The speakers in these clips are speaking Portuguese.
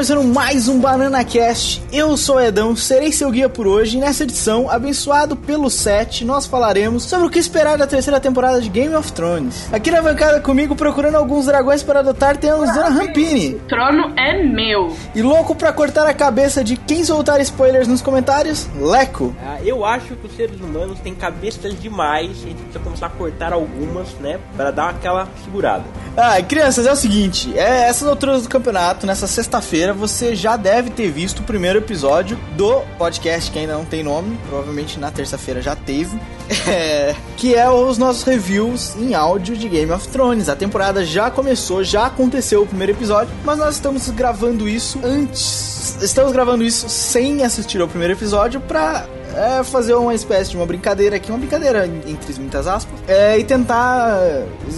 começando mais um Banana Cast. Eu sou o Edão, serei seu guia por hoje. E nessa edição, abençoado pelo 7, nós falaremos sobre o que esperar da terceira temporada de Game of Thrones. Aqui na bancada comigo, procurando alguns dragões para adotar, temos Dona Rampini. O trono é meu. E louco pra cortar a cabeça de quem soltar spoilers nos comentários, Leco. Ah, eu acho que os seres humanos têm cabeças demais e a gente precisa começar a cortar algumas, né? Pra dar aquela segurada. Ah, crianças, é o seguinte, é, essas alturas do campeonato, nessa sexta-feira, você já deve ter visto o primeiro episódio do podcast que ainda não tem nome, provavelmente na terça-feira já teve, é, que é os nossos reviews em áudio de Game of Thrones. A temporada já começou, já aconteceu o primeiro episódio, mas nós estamos gravando isso antes. Estamos gravando isso sem assistir ao primeiro episódio pra é, fazer uma espécie de uma brincadeira aqui, uma brincadeira entre muitas aspas, é, e tentar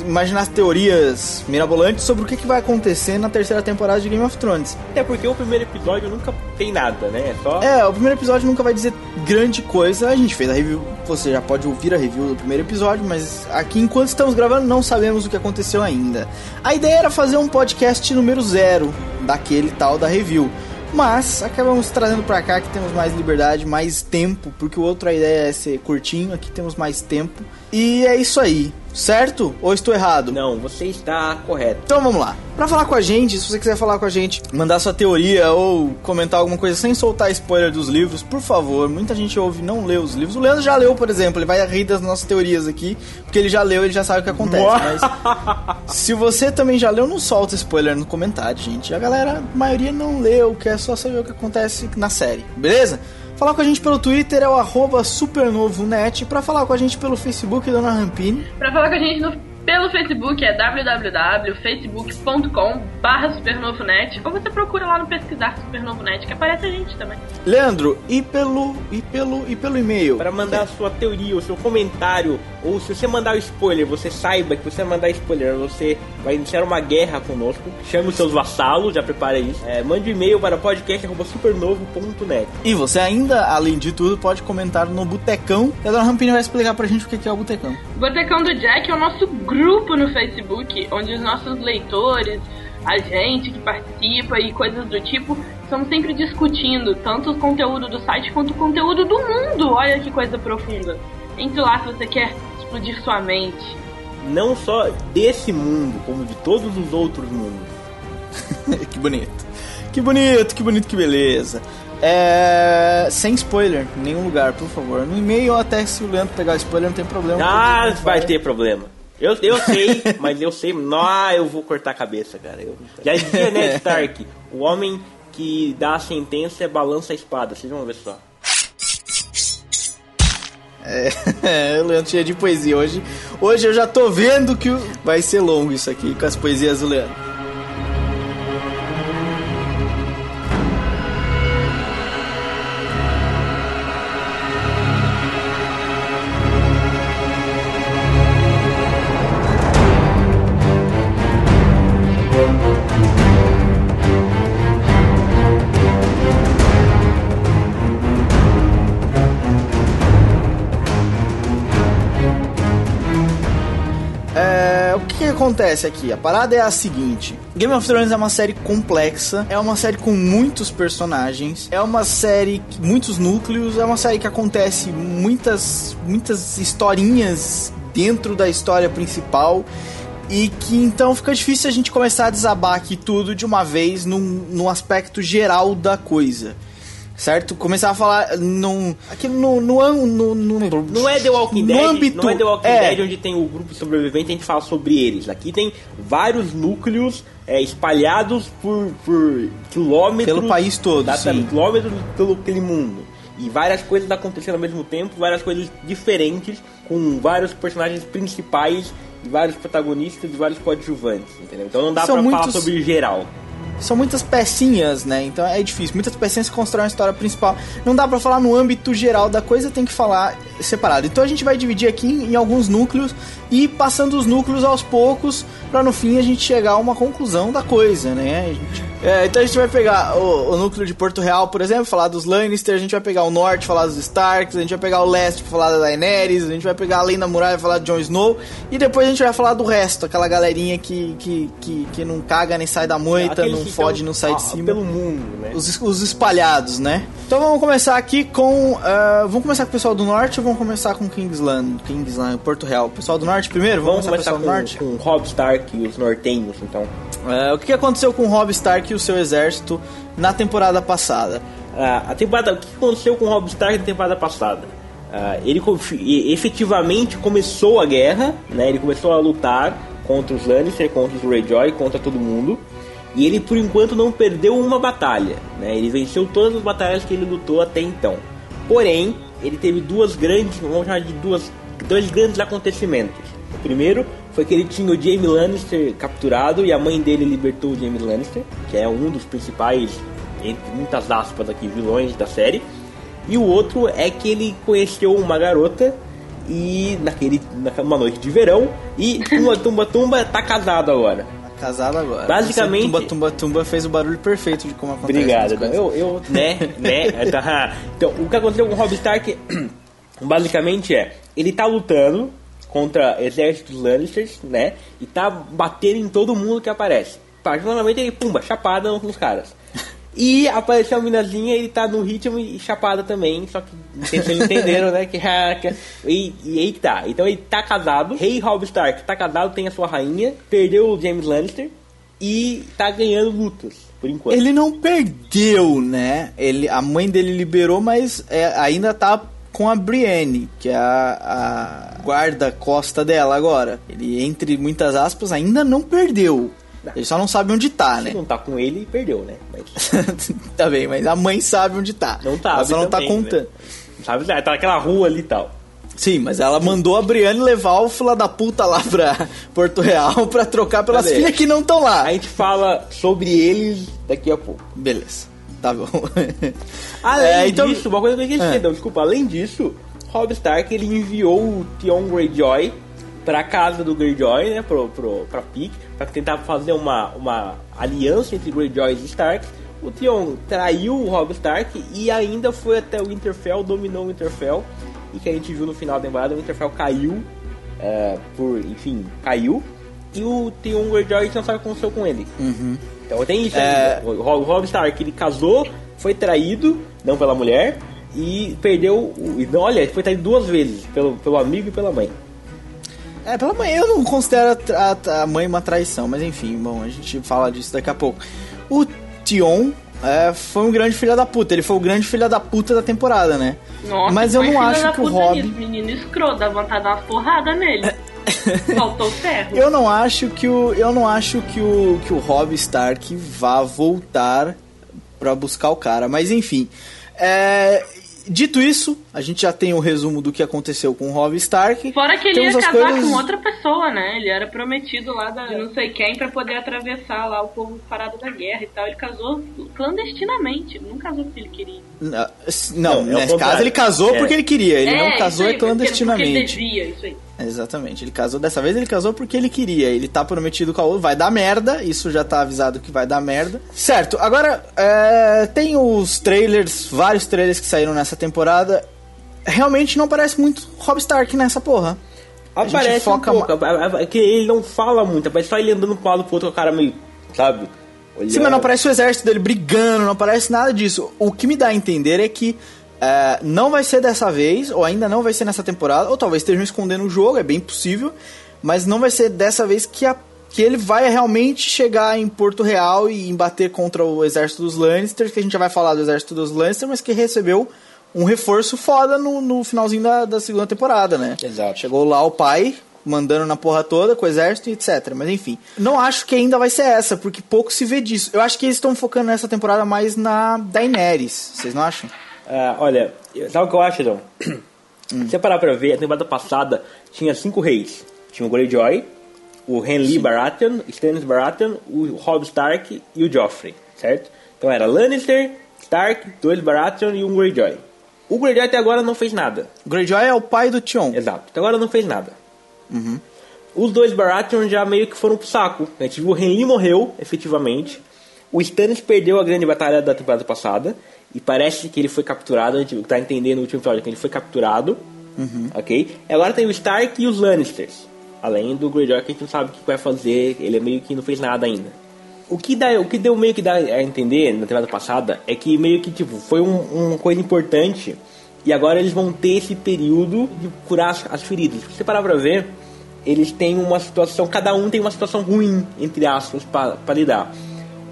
imaginar teorias mirabolantes sobre o que, que vai acontecer na terceira temporada de Game of Thrones. Até porque o primeiro episódio nunca tem nada, né? É só. É, o primeiro episódio nunca vai dizer grande coisa. A gente fez a review, você já pode ouvir a review do primeiro episódio, mas aqui enquanto estamos gravando não sabemos o que aconteceu ainda. A ideia era fazer um podcast número zero daquele tal da review. Mas acabamos trazendo pra cá que temos mais liberdade, mais tempo, porque o outro a ideia é ser curtinho, aqui temos mais tempo. E é isso aí, certo? Ou estou errado? Não, você está correto. Então vamos lá. Pra falar com a gente, se você quiser falar com a gente, mandar sua teoria ou comentar alguma coisa sem soltar spoiler dos livros, por favor. Muita gente ouve e não lê os livros. O Leandro já leu, por exemplo, ele vai rir das nossas teorias aqui, porque ele já leu, ele já sabe o que acontece. Mas se você também já leu, não solta spoiler no comentário, gente. A galera, a maioria não leu, quer só saber o que acontece na série, beleza? Falar com a gente pelo Twitter é o arroba supernovonet. Pra falar com a gente pelo Facebook, Dona Rampini. Pra falar com a gente no, pelo Facebook é www.facebook.com barra supernovonet ou você procura lá no pesquisar supernovonet que aparece a gente também. Leandro, e pelo e pelo e pelo e-mail? Para mandar a sua teoria, o seu comentário, ou se você mandar o spoiler, você saiba que você mandar spoiler, você vai iniciar uma guerra conosco. Chame os seus vassalos, já prepare isso. É, mande um e-mail para podcast.supernovo.net. E você ainda, além de tudo, pode comentar no Botecão. E a Dona Rampini vai explicar pra gente o que é o Botecão. O Botecão do Jack é o nosso grupo no Facebook, onde os nossos leitores, a gente que participa e coisas do tipo, estamos sempre discutindo tanto o conteúdo do site quanto o conteúdo do mundo. Olha que coisa profunda. Entre lá se você quer explodir sua mente. Não só desse mundo, como de todos os outros mundos. que bonito. Que bonito, que bonito, que beleza. É... Sem spoiler, em nenhum lugar, por favor. No e-mail, até se o Leandro pegar spoiler, não tem problema. Ah, vai ter problema. Eu, eu sei, mas eu sei. Não, eu vou cortar a cabeça, cara. Eu, já dizia Ned Stark: o homem que dá a sentença balança a espada. Vocês vão ver só. É, o Leandro cheio de poesia. Hoje, hoje eu já tô vendo que vai ser longo isso aqui com as poesias do Leandro. Acontece aqui? A parada é a seguinte: Game of Thrones é uma série complexa, é uma série com muitos personagens, é uma série muitos núcleos, é uma série que acontece muitas, muitas historinhas dentro da história principal. E que então fica difícil a gente começar a desabar aqui tudo de uma vez num, num aspecto geral da coisa. Certo? Começar a falar num. Aqui no. no, no, no Não é The Walking no Dead, âmbito- não é The Walking é. Dead onde tem o grupo sobrevivente a gente fala sobre eles. Aqui tem vários núcleos é, espalhados por, por quilômetros. Pelo país todo, Exatamente, sim. quilômetros pelo aquele mundo. E várias coisas acontecendo ao mesmo tempo, várias coisas diferentes, com vários personagens principais, e vários protagonistas e vários coadjuvantes, entendeu? Então não dá São pra falar muitos- sobre geral. São muitas pecinhas, né? Então é difícil. Muitas pecinhas constroem a história principal. Não dá pra falar no âmbito geral da coisa, tem que falar separado. Então a gente vai dividir aqui em, em alguns núcleos e passando os núcleos aos poucos para no fim a gente chegar a uma conclusão da coisa, né? A gente- é, então a gente vai pegar o, o núcleo de Porto Real, por exemplo, falar dos Lannister, a gente vai pegar o norte, falar dos Starks, a gente vai pegar o leste falar da Daenerys, a gente vai pegar além da muralha falar de Jon Snow e depois a gente vai falar do resto, aquela galerinha que, que, que, que não caga nem sai da moita, Aqueles não fode, estão, não sai de cima. Pelo mundo, né? Os, os espalhados, né? Então vamos começar aqui com. ah, vamos começar com o pessoal do norte ou vamos começar com Kingsland? Kingsland, Porto Real. Pessoal do norte primeiro? Vamos Vamos, começar começar com do norte? com Rob Stark e os nortenhos, então. É, o que aconteceu com Robb Stark e o seu exército na temporada passada? Ah, a temporada, o que aconteceu com Rob Stark na temporada passada? Ah, ele efetivamente começou a guerra, né? Ele começou a lutar contra os Lannister, contra os Greyjoy, contra todo mundo. E ele, por enquanto, não perdeu uma batalha, né? Ele venceu todas as batalhas que ele lutou até então. Porém, ele teve duas grandes, vamos chamar de duas, dois grandes acontecimentos. O primeiro foi que ele tinha o Jaime Lannister capturado e a mãe dele libertou o Jaime Lannister, que é um dos principais, entre muitas aspas aqui, vilões da série. E o outro é que ele conheceu uma garota e naquele numa noite de verão e tumba tumba tumba tá casado agora. Casado agora. Basicamente- Tumba Tumba Tumba fez o barulho perfeito de como acontece. Obrigado. Eu, eu, né, né. tá. Então, o que aconteceu com o Rob Stark, basicamente é, ele tá lutando contra exércitos Lannisters, né, e tá batendo em todo mundo que aparece. Particularmente ele, pumba, chapada nos caras. E apareceu a minazinha, ele tá no ritmo e chapada também, só que vocês entenderam, né? Que, que- e, e aí tá. Então ele tá casado, rei Rob Stark tá casado, tem a sua rainha, perdeu o James Lannister e tá ganhando lutas, por enquanto. Ele não perdeu, né? Ele, a mãe dele liberou, mas é, ainda tá com a Brienne, que é a, a guarda-costa dela agora. Ele, entre muitas aspas, ainda não perdeu. Ele só não sabe onde tá, Se né? não tá com ele, perdeu, né? Mas tá bem, mas a mãe sabe onde tá. não tá. Ela só não tá também, contando. Né? Sabe, tá naquela rua ali e tal. Sim, mas ela mandou a Brienne levar o fila da puta lá pra Porto Real pra trocar pelas Cadê? filhas que não estão lá. A gente fala sobre eles daqui a pouco. Beleza, tá bom. Além É, então- disso, uma coisa que eu esqueci, É. não, desculpa, além disso, Rob Stark ele enviou o Theon Greyjoy pra casa do Greyjoy, né, pro, pro, pra Pique, pra tentar fazer uma, uma aliança entre Greyjoy e Stark. O Theon traiu o Rob Stark e ainda foi até o Winterfell, dominou o Winterfell, e que a gente viu no final da temporada, o Winterfell caiu, é, por, enfim, caiu, e o Theon Greyjoy não sabe o que aconteceu com ele. Então tem isso É. O Rob Rob Stark, ele casou, foi traído, não pela mulher, e perdeu. o- olha, foi traído duas vezes, pelo, pelo amigo e pela mãe. É, pela mãe, eu não considero a, tra- a mãe uma traição, mas enfim, bom, a gente fala disso daqui a pouco. O Tion é, foi um grande filho da puta, ele foi o grande filho da puta da temporada, né? Nossa, mas eu não filho acho da que o puta Rob. nisso, Menino escroto, dá vontade de dar uma porrada nele. Faltou ferro. Eu não acho que o eu não acho que o que o Rob Stark vá voltar pra buscar o cara, mas enfim. É, dito isso, a gente já tem o resumo do que aconteceu com o Rob Stark. Fora que ele Temos ia as casar coisas- com outra pessoa, né? Ele era prometido lá da, não sei quem pra poder atravessar lá o povo parado da guerra e tal. Ele casou clandestinamente. Ele não casou porque ele queria. Não, Não, é nesse caso ele casou É. porque ele queria, ele não isso casou aí, é porque- Porque clandestinamente. ele devia, isso aí. Exatamente, ele casou dessa vez, ele casou porque ele queria. Ele tá prometido com a outra, vai dar merda, isso já tá avisado que vai dar merda. Certo, agora é, tem os trailers, vários trailers que saíram nessa temporada. Realmente não parece muito Rob Stark nessa porra. Aparece foca um pouco, é que ele não fala muito, aparece só ele andando pro lado pro outro com a cara meio, sabe? Olhando. Sim, mas não aparece o exército dele brigando, não aparece nada disso. O que me dá a entender é que é, não vai ser dessa vez, ou ainda não vai ser nessa temporada, ou talvez estejam escondendo o jogo, é bem possível, mas não vai ser dessa vez que, a- que ele vai realmente chegar em Porto Real e embater contra o exército dos Lannisters, que a gente já vai falar do exército dos Lannisters, mas que recebeu um reforço foda no, no finalzinho da, da segunda temporada, né? Exato. Chegou lá o pai, mandando na porra toda com o exército e etc. Mas enfim, não acho que ainda vai ser essa, porque pouco se vê disso. Eu acho que eles estão focando nessa temporada mais na Daenerys, vocês não acham? Ah, olha, sabe o que eu acho, João? Se você parar pra ver, a temporada passada tinha cinco reis. Tinha o Greyjoy, o Henry Baratheon, Stannis Baratheon, o Robb Stark e o Joffrey, certo? Então era Lannister, Stark, dois Baratheon e um Greyjoy. O Greyjoy até agora não fez nada. Greyjoy é o pai do Tion. Exato. Até agora não fez nada. Os dois Baratheon já meio que foram pro saco. A gente viu o Henry morreu, efetivamente. O Stannis perdeu a grande batalha da temporada passada. E parece que ele foi capturado. A gente tá entendendo no último episódio que ele foi capturado. Ok? E agora tem o Stark e os Lannisters. Além do Greyjoy que a gente não sabe o que vai fazer. Ele é meio que não fez nada ainda. O que, dá, o que deu meio que dá a entender na temporada passada é que meio que tipo, foi um- uma coisa importante. E agora eles vão ter esse período de curar as, as feridas. Se você parar pra ver, eles têm uma situação, cada um tem uma situação ruim, entre aspas, pra lidar.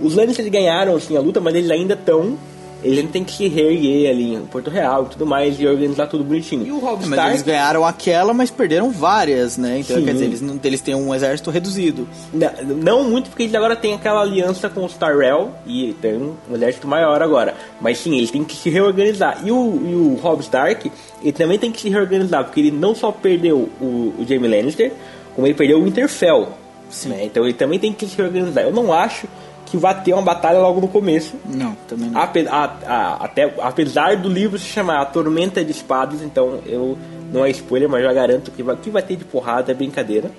Os Lannisters ganharam assim, a luta, mas eles ainda estão. Ainda têm que se reerguer ali em Porto Real e tudo mais e organizar tudo bonitinho. E o Rob Mas Stark. eles ganharam aquela, mas perderam várias, né? Então, Sim. quer dizer, eles, não, eles têm um exército reduzido. Não, não muito, porque eles agora têm aquela aliança com os Tyrell e tem um exército maior agora. Mas sim, eles têm que se reorganizar. E o, e o Robb Stark, ele também tem que se reorganizar, porque ele não só perdeu o, o Jaime Lannister, como ele perdeu o Winterfell. né? Então ele também tem que se reorganizar. Eu não acho que vai ter uma batalha logo no começo. Não, também não. Ape- a- a- até, apesar do livro se chamar A Tormenta de Espadas, então eu não é spoiler, mas já garanto que vai, que vai ter de porrada é brincadeira,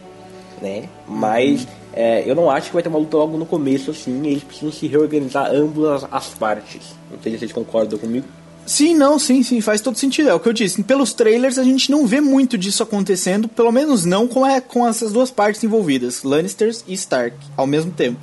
né? Mas é, eu não acho que vai ter uma luta logo no começo, assim, eles precisam se reorganizar ambas as partes. Não sei se vocês concordam comigo. Sim, não, sim, sim, faz todo sentido. É o que eu disse. Pelos trailers a gente não vê muito disso acontecendo, pelo menos não com, é, com essas duas partes envolvidas, Lannisters e Stark, ao mesmo tempo.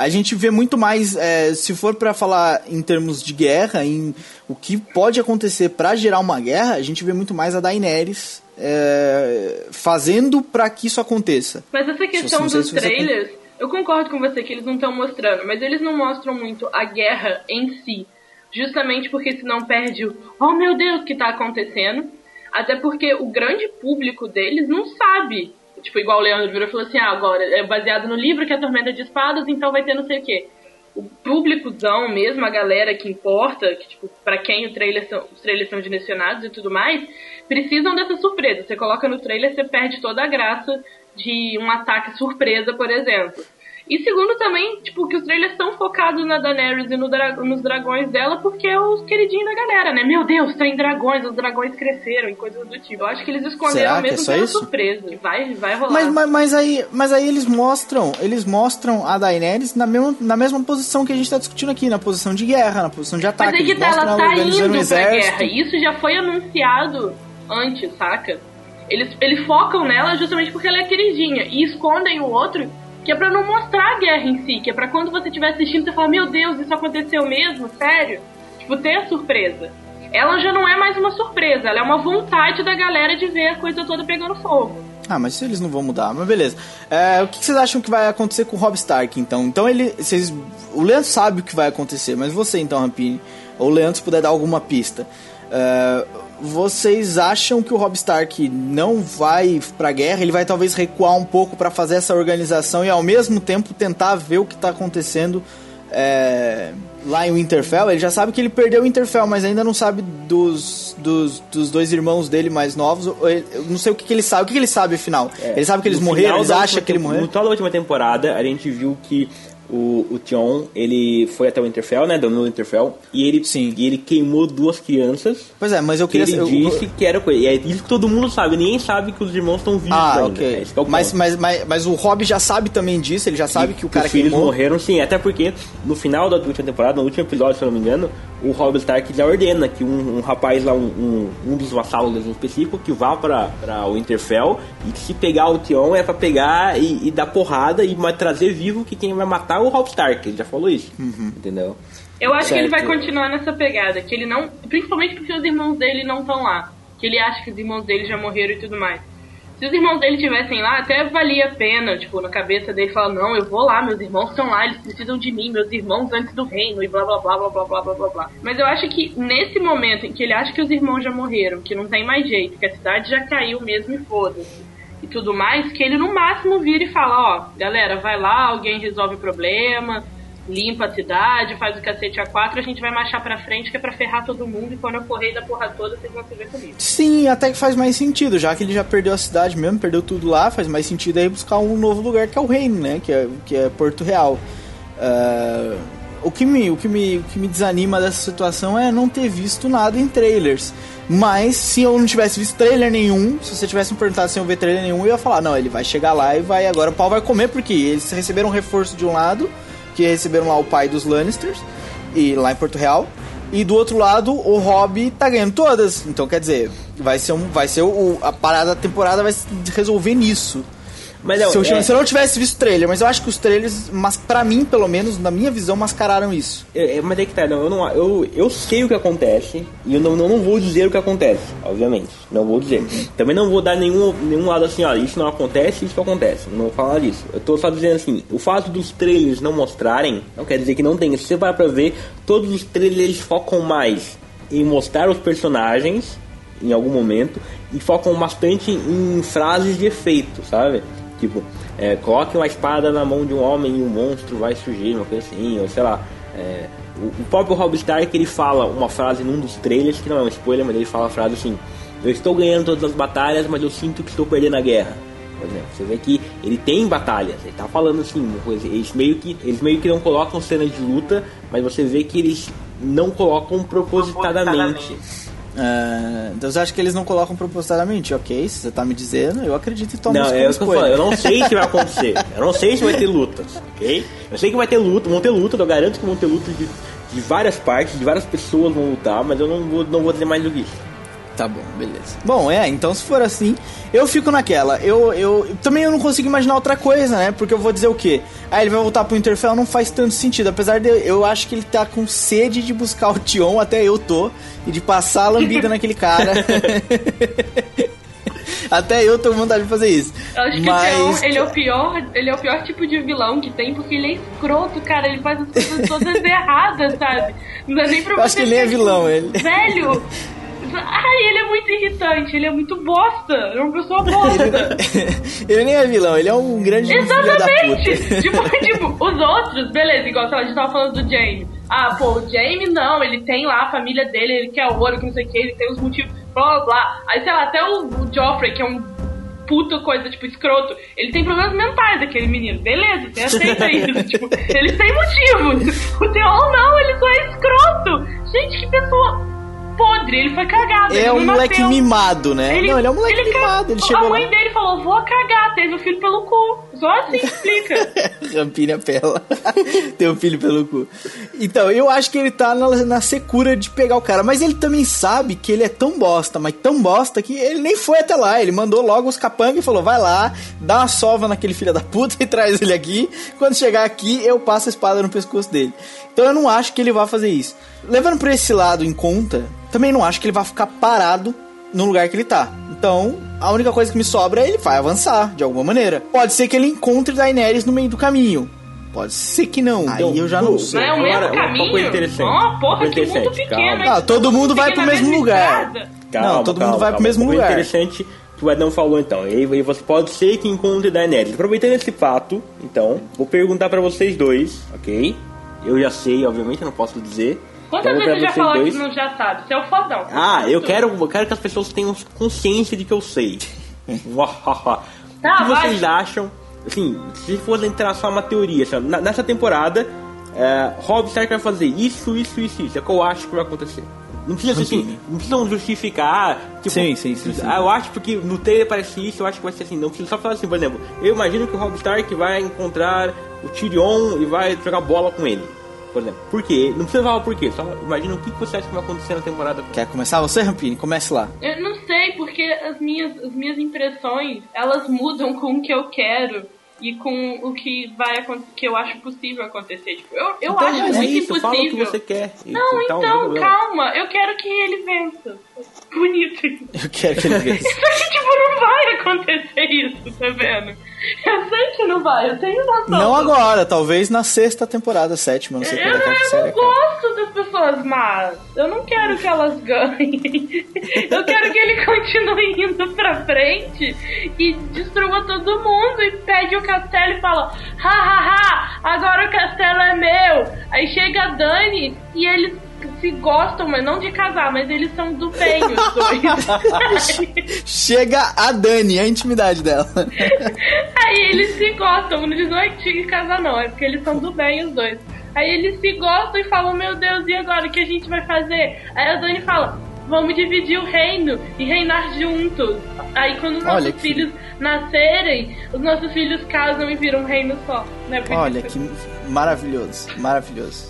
A gente vê muito mais, é, se for pra falar em termos de guerra, em o que pode acontecer pra gerar uma guerra, a gente vê muito mais a Daenerys é, fazendo pra que isso aconteça. Mas essa questão dos se você trailers, eu concordo com você que eles não estão mostrando, mas eles não mostram muito a guerra em si. Justamente porque senão perde o oh meu Deus, o que tá acontecendo. Até porque o grande público deles não sabe. Tipo, igual o Leandro virou e falou assim: ah, agora é baseado no livro que é a Tormenta de Espadas, então vai ter não sei o quê. O públicozão mesmo, a galera que importa, que, tipo, pra quem o trailer são, os trailers são direcionados e tudo mais, precisam dessa surpresa. Você coloca no trailer, você perde toda a graça de um ataque surpresa, por exemplo. E segundo também, tipo, que os trailers estão focados na Daenerys e no dra- nos dragões dela, porque é os queridinhos da galera, né? Meu Deus, tem dragões, os dragões cresceram e coisas do tipo. Eu acho que eles esconderam Será que é mesmo só pela isso? surpresa. E Vai, vai rolar. Mas, mas, mas aí, mas aí eles mostram, eles mostram a Daenerys na mesma, na mesma posição que a gente tá discutindo aqui, na posição de guerra, na posição de Mas ataque. aí que tá, ela tá indo um pra guerra. E isso já foi anunciado antes, saca? Eles, eles focam nela justamente porque ela é queridinha. E escondem o outro, que é pra não mostrar a guerra em si. Que é pra quando você estiver assistindo, você falar, meu Deus, isso aconteceu mesmo? Sério? Tipo, ter a surpresa. Ela já não é mais uma surpresa, ela é uma vontade da galera de ver a coisa toda pegando fogo. Ah, mas isso eles não vão mudar, mas beleza. É, o que que vocês acham que vai acontecer com o Rob Stark, então? Então ele. Vocês, o Leandro sabe o que vai acontecer, mas você então, Rampini, ou o Leandro, se puder dar alguma pista. É, vocês acham que o Rob Stark não vai pra guerra? Ele vai talvez recuar um pouco pra fazer essa organização e ao mesmo tempo tentar ver o que tá acontecendo é, lá em Winterfell? Ele já sabe que ele perdeu o Winterfell, mas ainda não sabe dos, dos, dos dois irmãos dele mais novos. Eu não sei o que, que ele sabe. O que, que ele sabe, afinal? ele sabe que eles morreram? Eles acham que ele morreu? No final da última temporada, a gente viu que o, o Tion, ele foi até o Winterfell, né? Dominou o Winterfell. E ele, Sim. e ele queimou duas crianças. Pois é, mas eu Que queria... ele eu- disse que era coisa. E é isso que todo mundo sabe. Ninguém sabe que os irmãos estão vivos Ah, ainda. ok. É, que é mas, mas, mas, mas o Rob já sabe também disso, ele já sabe que o cara os filhos queimou. morreram, sim. Até porque no final da última temporada, no último episódio, se eu não me engano, o Robb Stark já ordena que um, um rapaz lá, um, um, um dos vassalos em específico, que vá pra, pra o Winterfell e que se pegar o Tion é pra pegar e, e dar porrada e trazer vivo que quem vai matar é o Robb Stark. Ele já falou isso. Entendeu? Eu acho que ele vai Certo. continuar nessa pegada, que ele não. Principalmente porque os irmãos dele não estão lá. Que ele acha que os irmãos dele já morreram e tudo mais. Se os irmãos dele estivessem lá, até valia a pena, tipo, na cabeça dele falar, não, eu vou lá, meus irmãos estão lá, eles precisam de mim, meus irmãos antes do reino, e blá blá blá blá blá blá blá blá blá. Mas eu acho que nesse momento em que ele acha que os irmãos já morreram, que não tem mais jeito, que a cidade já caiu mesmo e foda-se. E tudo mais, que ele no máximo vira e fala, ó, galera, vai lá, alguém resolve o problema, limpa a cidade, faz o cacete a quatro, a gente vai marchar pra frente que é pra ferrar todo mundo e quando eu correr da porra toda, vocês vão se ver comigo. Sim, até que faz mais sentido, já que ele já perdeu a cidade mesmo, perdeu tudo lá, faz mais sentido aí buscar um novo lugar que é o reino, né? Que é, que é Porto Real. Ah, o, que me, o, que me, o que me desanima dessa situação é não ter visto nada em trailers. Mas se eu não tivesse visto trailer nenhum, se você tivesse me perguntado se eu ver trailer nenhum, eu ia falar, não, ele vai chegar lá e vai agora o pau vai comer, porque eles receberam um reforço de um lado, que receberam lá o pai dos Lannisters, e lá em Porto Real. E do outro lado, o Rob tá ganhando todas. Então, quer dizer, vai ser, um, vai ser o, a parada da temporada vai se resolver nisso. Mas não, se, eu, é- se eu não tivesse visto trailer, mas eu acho que os trailers, mas para mim, pelo menos, na minha visão, mascararam isso. É, é, mas é que tá, não, eu, não, eu, eu sei o que acontece e eu não, não, não vou dizer o que acontece, obviamente. Não vou dizer. Também não vou dar nenhum, nenhum lado assim, ó, isso não acontece, isso acontece. Não vou falar disso. Eu tô só dizendo assim, o fato dos trailers não mostrarem, não quer dizer que não tem. Se você vai pra ver, todos os trailers focam mais em mostrar os personagens em algum momento e focam bastante em frases de efeito, sabe? Tipo, é, coloque uma espada na mão de um homem e um monstro vai surgir, uma coisa assim, ou sei lá. é, o, o próprio Rob Stark ele fala uma frase num dos trailers, que não é um spoiler, mas ele fala a frase assim: Eu estou ganhando todas as batalhas, mas eu sinto que estou perdendo a guerra. Por exemplo, você vê que ele tem batalhas, ele tá falando assim, uma coisa, eles meio que eles meio que não colocam cenas de luta, mas você vê que eles não colocam propositadamente. Ah, então você acha que eles não colocam propositadamente? Ok, se você tá me dizendo, eu acredito e tomo Não, é o que eu eu não sei se vai acontecer. Eu não sei se vai ter lutas, ok? Eu sei que vai ter luta, vão ter luta, eu garanto que vão ter luta de, de várias partes, de várias pessoas vão lutar, mas eu não vou, não vou dizer mais do que isso. Tá bom, beleza. Bom, é, então se for assim, eu fico naquela. Eu, eu também eu não consigo imaginar outra coisa, né? Porque eu vou dizer o quê? Ah, ele vai voltar pro Interfell, não faz tanto sentido. Apesar de eu acho que ele tá com sede de buscar o Tion, até eu tô, e de passar a lambida naquele cara. até eu tô com vontade de fazer isso. Eu acho que Mas- o Theon, ele é o pior, ele é o pior tipo de vilão que tem, porque ele é escroto, cara, ele faz as coisas todas erradas, sabe? Não dá nem pra Eu acho você que ele nem é vilão, ele. Velho! Ai, ele é muito irritante, ele é muito bosta, ele é uma pessoa bosta. ele nem é vilão, ele é um grande Exatamente! tipo, tipo, os outros, beleza, igual sei lá, a gente tava falando do Jaime. Ah, pô, o Jaime não, ele tem lá a família dele, ele quer ouro, que não sei o que, ele tem os motivos, blá blá blá. Aí, sei lá, até o, o Joffrey, que é um puta coisa, tipo, escroto, ele tem problemas mentais, aquele menino. Beleza, você aceita isso. tipo, ele tem motivos. O Theon não, ele só é escroto. Gente, que pessoa podre, ele foi cagado. ele É um moleque mimado, né? não, ele é um moleque ele mimado, ele A chegou mãe lá. dele falou, vou cagar, teve o filho pelo cu. Só assim explica. Rampinha pela. Tem um filho pelo cu. Então, eu acho que ele tá na, na secura de pegar o cara. Mas ele também sabe que ele é tão bosta, mas tão bosta que ele nem foi até lá. Ele mandou logo os capangas e falou: vai lá, dá uma sova naquele filho da puta e traz ele aqui. Quando chegar aqui, eu passo a espada no pescoço dele. Então eu não acho que ele vá fazer isso. Levando pra esse lado em conta, também não acho que ele vai ficar parado no lugar que ele tá. Então, a única coisa que me sobra é ele vai avançar, de alguma maneira. Pode ser que ele encontre Daenerys no meio do caminho. Pode ser que não. Então, Aí eu já não vou- sei. Não é o Agora, mesmo uma caminho? coisa interessante. Uma porra, coisa que mundo interessante, pequeno. calma. Ah, todo mundo vai pro mesmo lugar. estrada. Não, todo mundo vai pro mesmo Uma coisa lugar. interessante que o Adão falou então. E aí você pode ser que encontre Daenerys. Aproveitando esse fato, então, vou perguntar pra vocês dois, ok? Eu já sei, obviamente, eu não posso dizer. Quantas Então, vezes você pra já falou dois- que não já sabe? Você é o fodão. Ah, eu quero, eu quero que as pessoas tenham consciência de que eu sei. Tá, o que vai. vocês acham? Assim, se entrar só uma teoria, assim, nessa temporada, é, Rob Stark vai fazer isso, isso, isso, isso. É o que eu acho que vai acontecer. Não precisa assim, Sim. não precisam justificar. Tipo, Sim, sim, sim, sim. Eu acho porque no trailer parece isso, eu acho que vai ser assim. Não precisa só falar assim, por exemplo, eu imagino que o Rob Stark vai encontrar o Tyrion e vai jogar bola com ele. Por exemplo. Por quê? Não precisa falar por quê, só imagina o que que você acha que vai acontecer na temporada. Quer começar você, Rampini? Comece lá. Eu não sei, porque as minhas, as minhas impressões, elas mudam com o que eu quero e com o que vai acontecer, que eu acho possível acontecer. Tipo, eu, eu Então, acho é muito isso, fala o que impossível. você quer. Não, então, problema. calma. Eu quero que ele vença. Bonito. Eu quero que ele vença. Só que, tipo, não vai acontecer isso, tá vendo? Eu sei que não vai, eu tenho noção. Não agora, talvez na sexta temporada, sétima, não sei Eu, é que a eu não acaba. gosto das pessoas más. Eu não quero que elas ganhem. Eu quero que ele continue indo pra frente e destrua todo mundo e pegue o castelo e fala: ha ha ha, agora o castelo é meu. Aí chega a Dani e eles se gostam, mas não de casar, mas eles são do bem, os dois. Chega a Dani, a intimidade dela. Aí eles se gostam, não diz não é que tinha que casar, não, é porque eles são do bem, os dois. Aí eles se gostam e falam, meu Deus, e agora o que a gente vai fazer? Aí a Dani fala, vamos dividir o reino e reinar juntos. Aí quando os nossos que- filhos nascerem, os nossos filhos casam e viram um reino só. Né? Olha que maravilhoso, maravilhoso.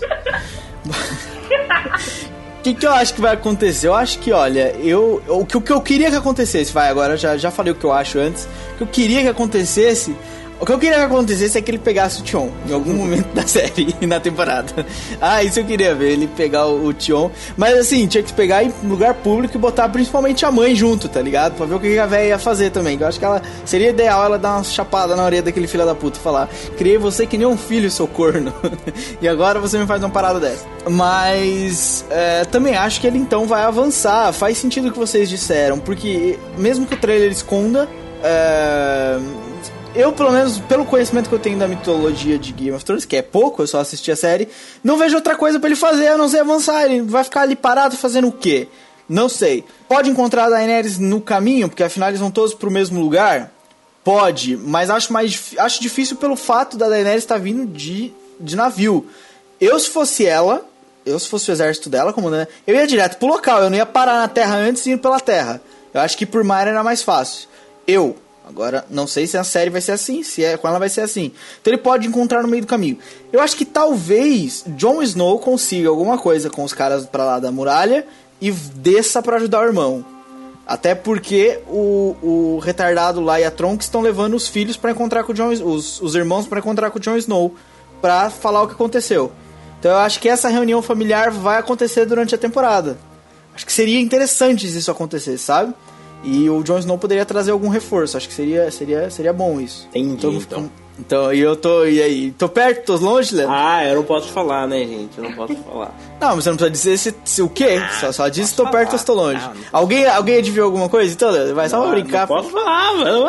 O que, que eu acho que vai acontecer? Eu acho que, olha, eu, o, que, o que eu queria que acontecesse, vai, agora já, já falei o que eu acho antes. O que eu queria que acontecesse. O que eu queria que acontecesse é que ele pegasse o Tion em algum momento da série, na temporada. Ah, isso eu queria ver, ele pegar o, o Tion. Mas assim, tinha que pegar em lugar público e botar principalmente a mãe junto, tá ligado? Pra ver o que a véia ia fazer também. Eu acho que ela seria ideal ela dar uma chapada na orelha daquele filho da puta e falar: Criei você que nem um filho, seu corno. e agora você me faz uma parada dessa. Mas é, também acho que ele então vai avançar. Faz sentido o que vocês disseram, porque mesmo que o trailer esconda. é, eu, pelo menos, pelo conhecimento que eu tenho da mitologia de Game of Thrones, que é pouco, eu só assisti a série, não vejo outra coisa pra ele fazer a não ser avançar. Ele vai ficar ali parado fazendo o quê? Não sei. Pode encontrar a Daenerys no caminho, porque afinal eles vão todos pro mesmo lugar? Pode, mas acho mais acho difícil pelo fato da Daenerys estar vindo de, de navio. Eu, se fosse ela, eu, se fosse o exército dela, como né, eu ia direto pro local, eu não ia parar na terra antes e ir pela terra. Eu acho que por mar era mais fácil. Eu, agora, não sei se a série vai ser assim, se é com ela vai ser assim. Então ele pode encontrar no meio do caminho. Eu acho que talvez Jon Snow consiga alguma coisa com os caras pra lá da muralha e desça pra ajudar o irmão. Até porque o, o retardado lá e a Tronk estão levando os filhos pra encontrar com o Jon os, os irmãos pra encontrar com o Jon Snow pra falar o que aconteceu. Então eu acho que essa reunião familiar vai acontecer durante a temporada. Acho que seria interessante se isso acontecesse, sabe? E o Jon Snow poderia trazer algum reforço. Acho que seria seria seria bom isso. Entendi, Então, então. então, e eu tô e aí, tô perto, tô longe, Leandro? Ah, eu não posso falar, né, gente? Eu não posso falar. Não, mas você não precisa dizer se, se o quê? só, só diz se tô posso perto ou falar. se tô longe. Não, não alguém, alguém adivinhou alguma coisa? Então, Leandro, vai só pra brincar. Não posso falar, mano.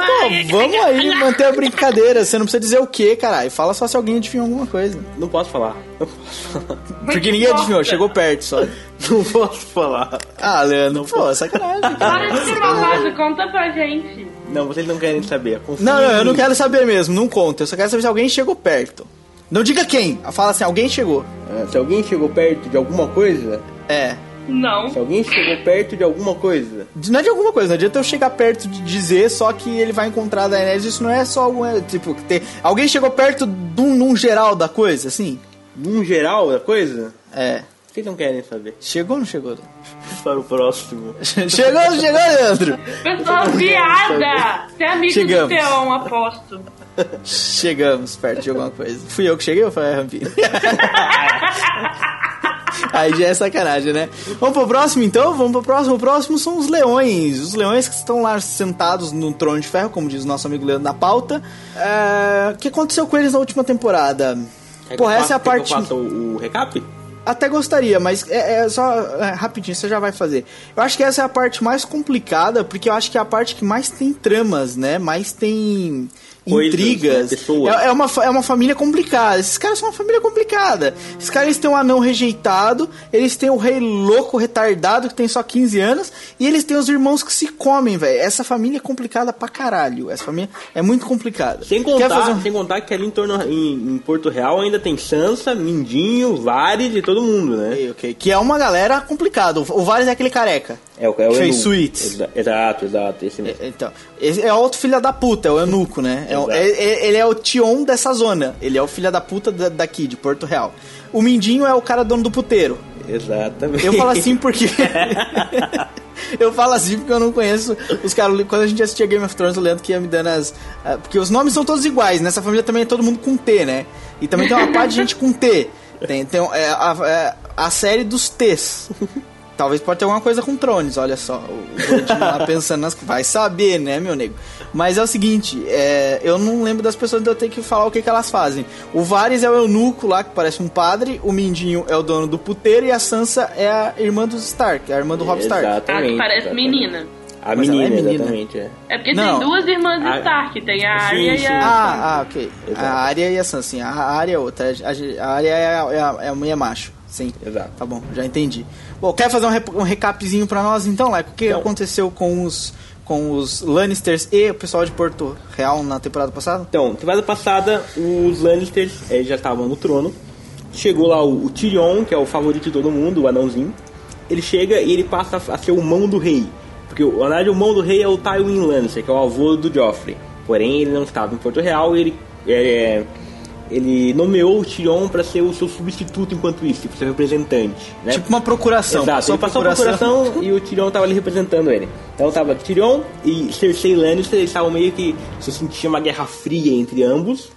Pô, vamos aí manter a brincadeira. Você não precisa dizer o quê, caralho. Fala só se alguém adivinhou alguma coisa. Não posso falar. Não posso falar. Porque ninguém adivinhou, chegou perto só. Não posso falar. Ah, Leandro, pô, sacanagem. cara. Para de ser malvado, conta pra gente. Não, vocês não querem saber. Confia Não, não, eu não quero saber mesmo, não conta. Eu só quero saber se alguém chegou perto. Não diga quem. Fala assim, alguém chegou. Ah, Se alguém chegou perto de alguma coisa, É. Não. se alguém chegou perto de alguma coisa, Não é de alguma coisa, não adianta eu chegar perto de dizer só que ele vai encontrar a Daenerys. Isso não é só algum. é, Tipo, ter... alguém chegou perto de um, num geral da coisa, assim? num geral da coisa, É. vocês não querem saber. Chegou ou não chegou? Para o próximo. chegou ou não chegou, Leandro? Pessoa viada! Você é amigo Chegamos. do Teon, aposto. Chegamos perto de alguma coisa. Fui eu que cheguei ou foi a Rampina? Aí já é sacanagem, né? Vamos pro próximo então? Vamos pro próximo. O próximo são os leões. Os leões que estão lá sentados no trono de ferro, como diz o nosso amigo Leandro na pauta. É, O que aconteceu com eles na última temporada? Quer que Porra, eu essa é a parte. que o, o recap? Até gostaria, mas é, é só é, rapidinho, você já vai fazer. Eu acho que essa é a parte mais complicada, porque eu acho que é a parte que mais tem tramas, né? Mais tem Coisas, intrigas. né? Pessoas. É, é uma, é uma família complicada. Esses caras são uma família complicada. Esses caras eles têm um anão rejeitado, eles têm o rei louco, retardado, que tem só 15 anos, e eles têm os irmãos que se comem, velho. Essa família é complicada pra caralho. Essa família é muito complicada. Sem contar, fazer um- sem contar que ali em, torno, em, em Porto Real ainda tem Sansa, Mindinho, Vares e todo mundo, né? Ok, ok. Que é uma galera complicada. O o Varys é aquele careca. É o, é o Fez Enu. suítes. Exa- Exato, exato. Esse mesmo. É, Então, esse é outro filho da puta, é o Eunuco, né? É o- é- é- ele é o Tion dessa zona. Ele é o filho da puta da- daqui, de Porto Real. O Mindinho é o cara dono do puteiro. Exatamente. Eu falo assim porque. eu falo assim porque eu não conheço os caras. Quando a gente assistia Game of Thrones, o Leandro que ia me dando as. Porque os nomes são todos iguais. Nessa família também é todo mundo com T, né? E também tem uma parte de gente com T. Tem, tem é, a, é, a série dos T's. talvez pode ter alguma coisa com Trones, olha só. O gordinho lá pensando nas. Vai saber, né, meu nego? Mas é o seguinte, é, eu não lembro das pessoas, então eu tenho que falar o que, que elas fazem. O Varys é o eunuco lá, que parece um padre, o Mindinho é o dono do puteiro e a Sansa é a irmã dos Stark, a irmã do Rob Stark. Ah, Exatamente. que parece exatamente. menina. A Mas ela menina, é menina. exatamente. É. É porque Não. tem duas irmãs A- Stark, tem a Arya e a... Ah, ah, ok. Exato. A Arya e a Sansa, sim. A Arya é outra. A, a Arya é a, é a, é a mulher macho. Sim. Exato. Tá bom, já entendi. Bom, quer fazer um, rep- um recapzinho pra nós então, Leco? O que Então. aconteceu com os, com os Lannisters e o pessoal de Porto Real na temporada passada? Então, temporada passada, os Lannisters eh, já estavam no trono. Chegou lá o, o Tyrion, que é o favorito de todo mundo, o anãozinho. Ele chega e ele passa a ser o mão do rei. Porque, na verdade, o mão do rei é o Tywin Lannister, que é o avô do Joffrey. Porém, ele não estava em Porto Real e ele, eh, ele nomeou o Tyrion para ser o seu substituto enquanto isso, tipo, seu representante. Né? Tipo uma procuração. Exato, passou ele passou a procuração e o Tyrion tava ali representando ele. Então tava Tyrion e Cersei Lannister, eles estavam meio que se sentia uma guerra fria entre ambos,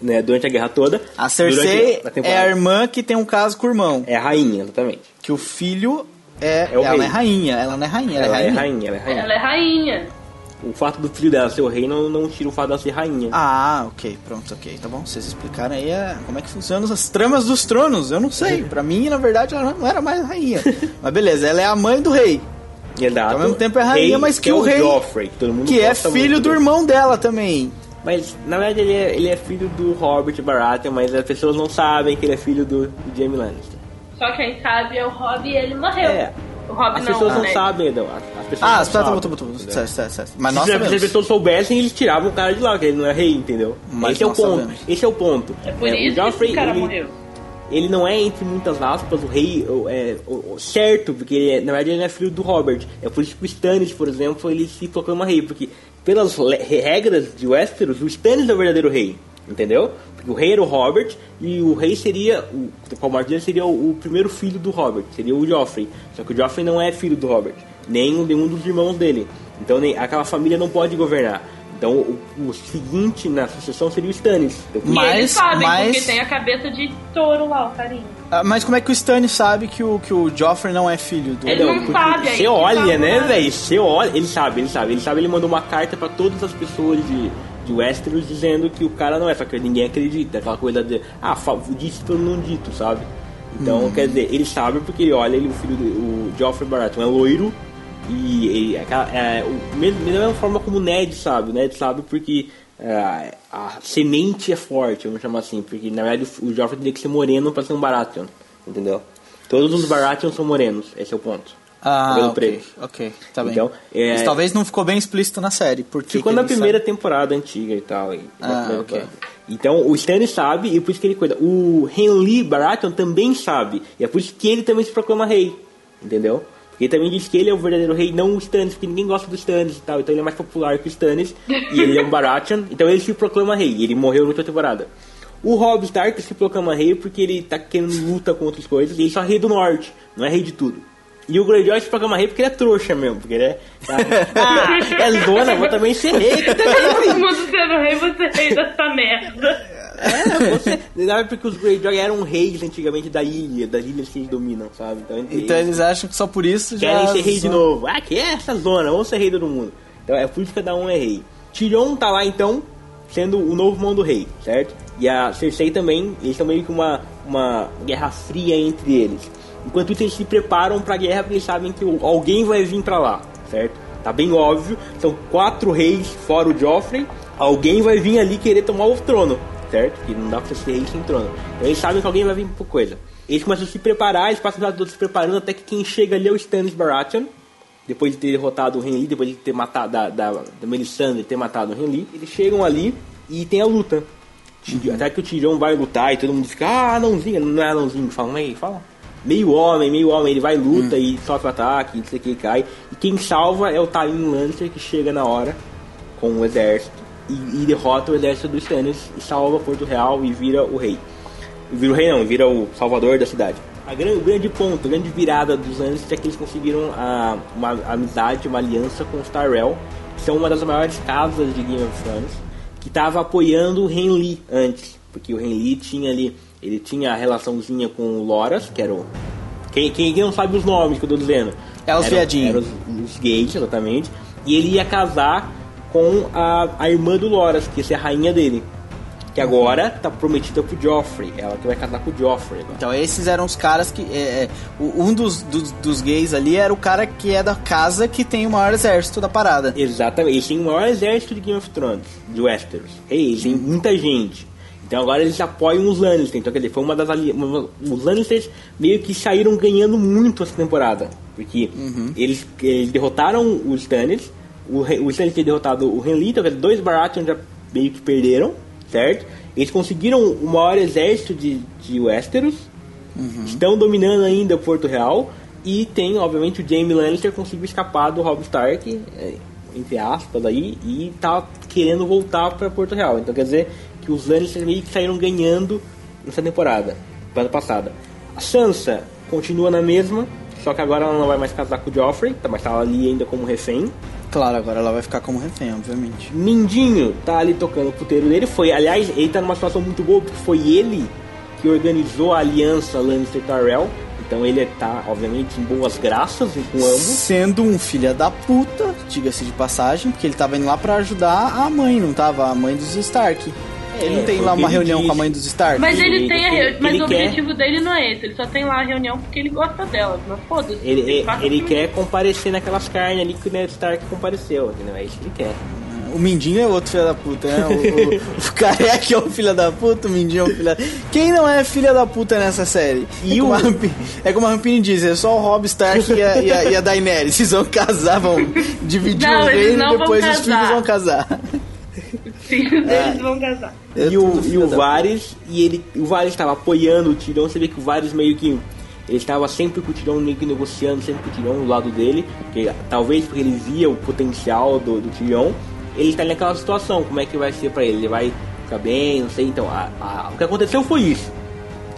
né, durante a guerra toda. Uhum. A Cersei Durante é a irmã que tem um caso com o irmão. É a rainha, exatamente. Que o filho é. É o ela é rainha, ela não é rainha, ela, Ela é é rainha. rainha, ela é rainha. Ela é rainha. O fato do filho dela ser o rei não, não tira o fato dela ser rainha. Ah, ok, pronto, ok, tá bom. Vocês explicaram aí é, como é que funcionam as tramas dos tronos. Eu não sei. Pra mim, na verdade, ela não era mais rainha. mas beleza, ela é a mãe do rei. Exato. Ao mesmo tempo é rainha, Rei, mas que é o rei- Joffrey, que todo mundo Que é filho do dele. irmão dela também. Mas, na verdade, ele é, ele é filho do Robert Baratheon, mas as pessoas não sabem que ele é filho do, do Jaime Lannister. Só quem sabe é o Rob e ele morreu. É. O Rob As não, pessoas não né? sabem, não. As, as pessoas Ah, não tá, tá, sabem, certo, certo, certo. Mas Se, nós se as sabemos. pessoas soubessem, eles tiravam o cara de lá, que ele não é rei, entendeu? Mas Esse é o nós ponto. sabemos. Esse é o ponto. É por É, isso que esse cara morreu. Ele não é, entre muitas aspas, o rei o- é, o- o certo, porque ele é- na verdade ele não é filho do Robert. É por isso que o Stannis, por exemplo, ele se proclama rei, porque pelas regras de Westeros, o Stannis é o verdadeiro rei, entendeu? Porque o rei era o Robert e o rei seria, o, dele seria o, o primeiro filho do Robert, seria o Joffrey. Só que o Joffrey não é filho do Robert, nem nenhum dos irmãos dele. Então nem, aquela família não pode governar. Então o, o seguinte na sucessão seria o Stannis. E Mas- eles sabem, mas- porque tem a cabeça de touro lá, o carinho. Ah, mas como é que o Stannis sabe que o, que o Joffrey não é filho do. Ele não sabe, aí Você olha, tá né, velho? Você olha, ele sabe, ele sabe, ele sabe, ele mandou uma carta pra todas as pessoas de, de Westeros dizendo que o cara não é, só que ninguém acredita, aquela coisa de, ah, disse pelo não dito, sabe? Então, quer dizer, ele sabe porque ele olha, ele, o filho do o Joffrey Baratheon é loiro e, ele- aquela- é, o, mesmo, da mesma forma como o Ned sabe, o Ned sabe porque é, a semente é forte, vamos chamar assim, porque na verdade o, o Joffrey teria que ser moreno pra ser um Baratheon, entendeu? Todos os Baratheon são morenos, esse é o ponto. Ah, Cabelo ok, preto. ok, tá bem. Então, é- Mas talvez não ficou bem explícito na série. Porque Ficou na primeira sabe. temporada antiga e tal. e- Ah, ok. temporada. Então o Stannis sabe e por isso que ele cuida. O Henry Baratheon também sabe. E é por isso que ele também se proclama rei. Entendeu? Porque ele também diz que ele é o verdadeiro rei, não o Stannis, porque ninguém gosta do Stannis e tal. Então ele é mais popular que o Stannis. e ele é um Baratheon. Então ele se proclama rei. E ele morreu na última temporada. O Robb Stark se proclama rei porque ele tá querendo luta com outras coisas. E ele só é rei do norte, não é rei de tudo. E o Greyjoy se proclama rei porque ele é trouxa mesmo. Porque ele é. Ah, é zona, vou também ser rei. que também, filho. Todo mundo sendo rei, você fez essa merda. É, você. É porque os Greyjoy eram reis antigamente da ilha, das ilhas que eles dominam, sabe? Então, entre Então eles eles acham que só por isso já. querem ser rei de novo. Ah, que é essa zona, vamos ser rei todo mundo. Então é por isso que cada um é rei. Tyrion tá lá então, sendo o novo mão do rei, certo? E a Cersei também, eles estão meio que uma, uma guerra fria entre eles. Enquanto isso, eles se preparam pra guerra porque eles sabem que alguém vai vir pra lá, certo? Tá bem óbvio, são quatro reis fora o Joffrey, alguém vai vir ali querer tomar o trono, certo? Porque não dá pra você ser rei sem trono. Então eles sabem que alguém vai vir por coisa. Eles começam a se preparar, eles passam todos se preparando até que quem chega ali é o Stannis Baratheon, depois de ter derrotado o Renly, depois de ter matado da, da, da Melisandre ter matado o Renly, eles chegam ali e tem a luta. Até que o Tyrion vai lutar e todo mundo fica, ah, anãozinho, não é anãozinho, fala, meio, fala. Meio homem, meio homem, ele vai luta e sofre ataque, não sei o que, cai. E quem salva é o Tywin Lannister que chega na hora com o exército e, e derrota o exército dos Stannis e salva Porto Real e vira o rei. Vira o rei não, vira o salvador da cidade. A grande, o grande ponto, a grande virada dos Lannister é que eles conseguiram a, uma amizade, uma aliança com os Tyrell, que são uma das maiores casas de Game of Thrones, que estava apoiando o Renly antes, porque o Renly tinha ali, ele tinha a relaçãozinha com o Loras, que era o Quem, quem não sabe os nomes que eu tô dizendo? É os viadinhos. os, os gays, exatamente. E ele ia casar com a, a irmã do Loras, que ia ser a rainha dele. Que agora tá prometida pro Joffrey. Ela que vai casar com o Joffrey. agora. Então esses eram os caras que. é, é, um dos, dos, dos gays ali era o cara que é da casa que tem o maior exército da parada. Exatamente. Eles têm o maior exército de Game of Thrones, de Westeros. Eles têm muita gente. Então agora eles apoiam os Lannister. Então, quer dizer, foi uma das ali... Os Lannisters meio que saíram ganhando muito essa temporada. Porque eles, eles derrotaram os Stannis. O, Re- o Stannis tinha derrotado o Renly, então quer dizer, dois Baratheon já meio que perderam, certo? Eles conseguiram o maior exército de, de Westeros. Estão dominando ainda Porto Real. E tem, obviamente, o Jaime Lannister conseguiu escapar do Robb Stark, é, entre aspas, aí, e tá querendo voltar para Porto Real. Então quer dizer que os Lannisters meio que saíram ganhando nessa temporada, temporada passada. A Sansa continua na mesma, só que agora ela não vai mais casar com o Joffrey, tá, mas tá ali ainda como refém. Claro, agora ela vai ficar como refém, obviamente. Mindinho tá ali tocando o puteiro dele. Foi, aliás, ele tá numa situação muito boa porque foi ele que organizou a aliança Lannister Tyrell. Então ele tá, obviamente, em boas graças com ambos. Sendo um filho da puta, diga-se de passagem, porque ele tava indo lá pra ajudar a mãe, não tava? A mãe dos Stark. Ele não tem lá uma ele reunião disse. com a mãe dos Stark? Mas ele, Ele- tem a ele- re... Mas ele o quer- objetivo dele não é esse, ele só tem lá a reunião porque ele gosta dela. Mas foda-se. Ele, ele, faz ele que- quer comparecer naquelas carnes ali que o Ned Stark compareceu, entendeu? É isso que ele quer. O Mindinho é outro filho da puta, né? O, o, o careca é um filho da puta, o Mindinho é um filho da... Quem não é filha da puta nessa série? E é, como o- a Rampini, é como a Rampini diz, é só o Rob Stark e a, e a, e a Daenerys. Vocês vão casar, vão dividir Não, o eles reino e depois os filhos vão casar. Os filhos deles vão casar. É e o, e o da Varys, e ele, o Varys estava apoiando o Tirão, você vê que o Varys meio que ele estava sempre com o Tirão meio que negociando, sempre com o Tirão do lado dele, porque talvez porque ele via o potencial do, do Tirão, ele está naquela situação, como é que vai ser para ele? Ele vai ficar bem, não sei, então a- a- o que aconteceu foi isso,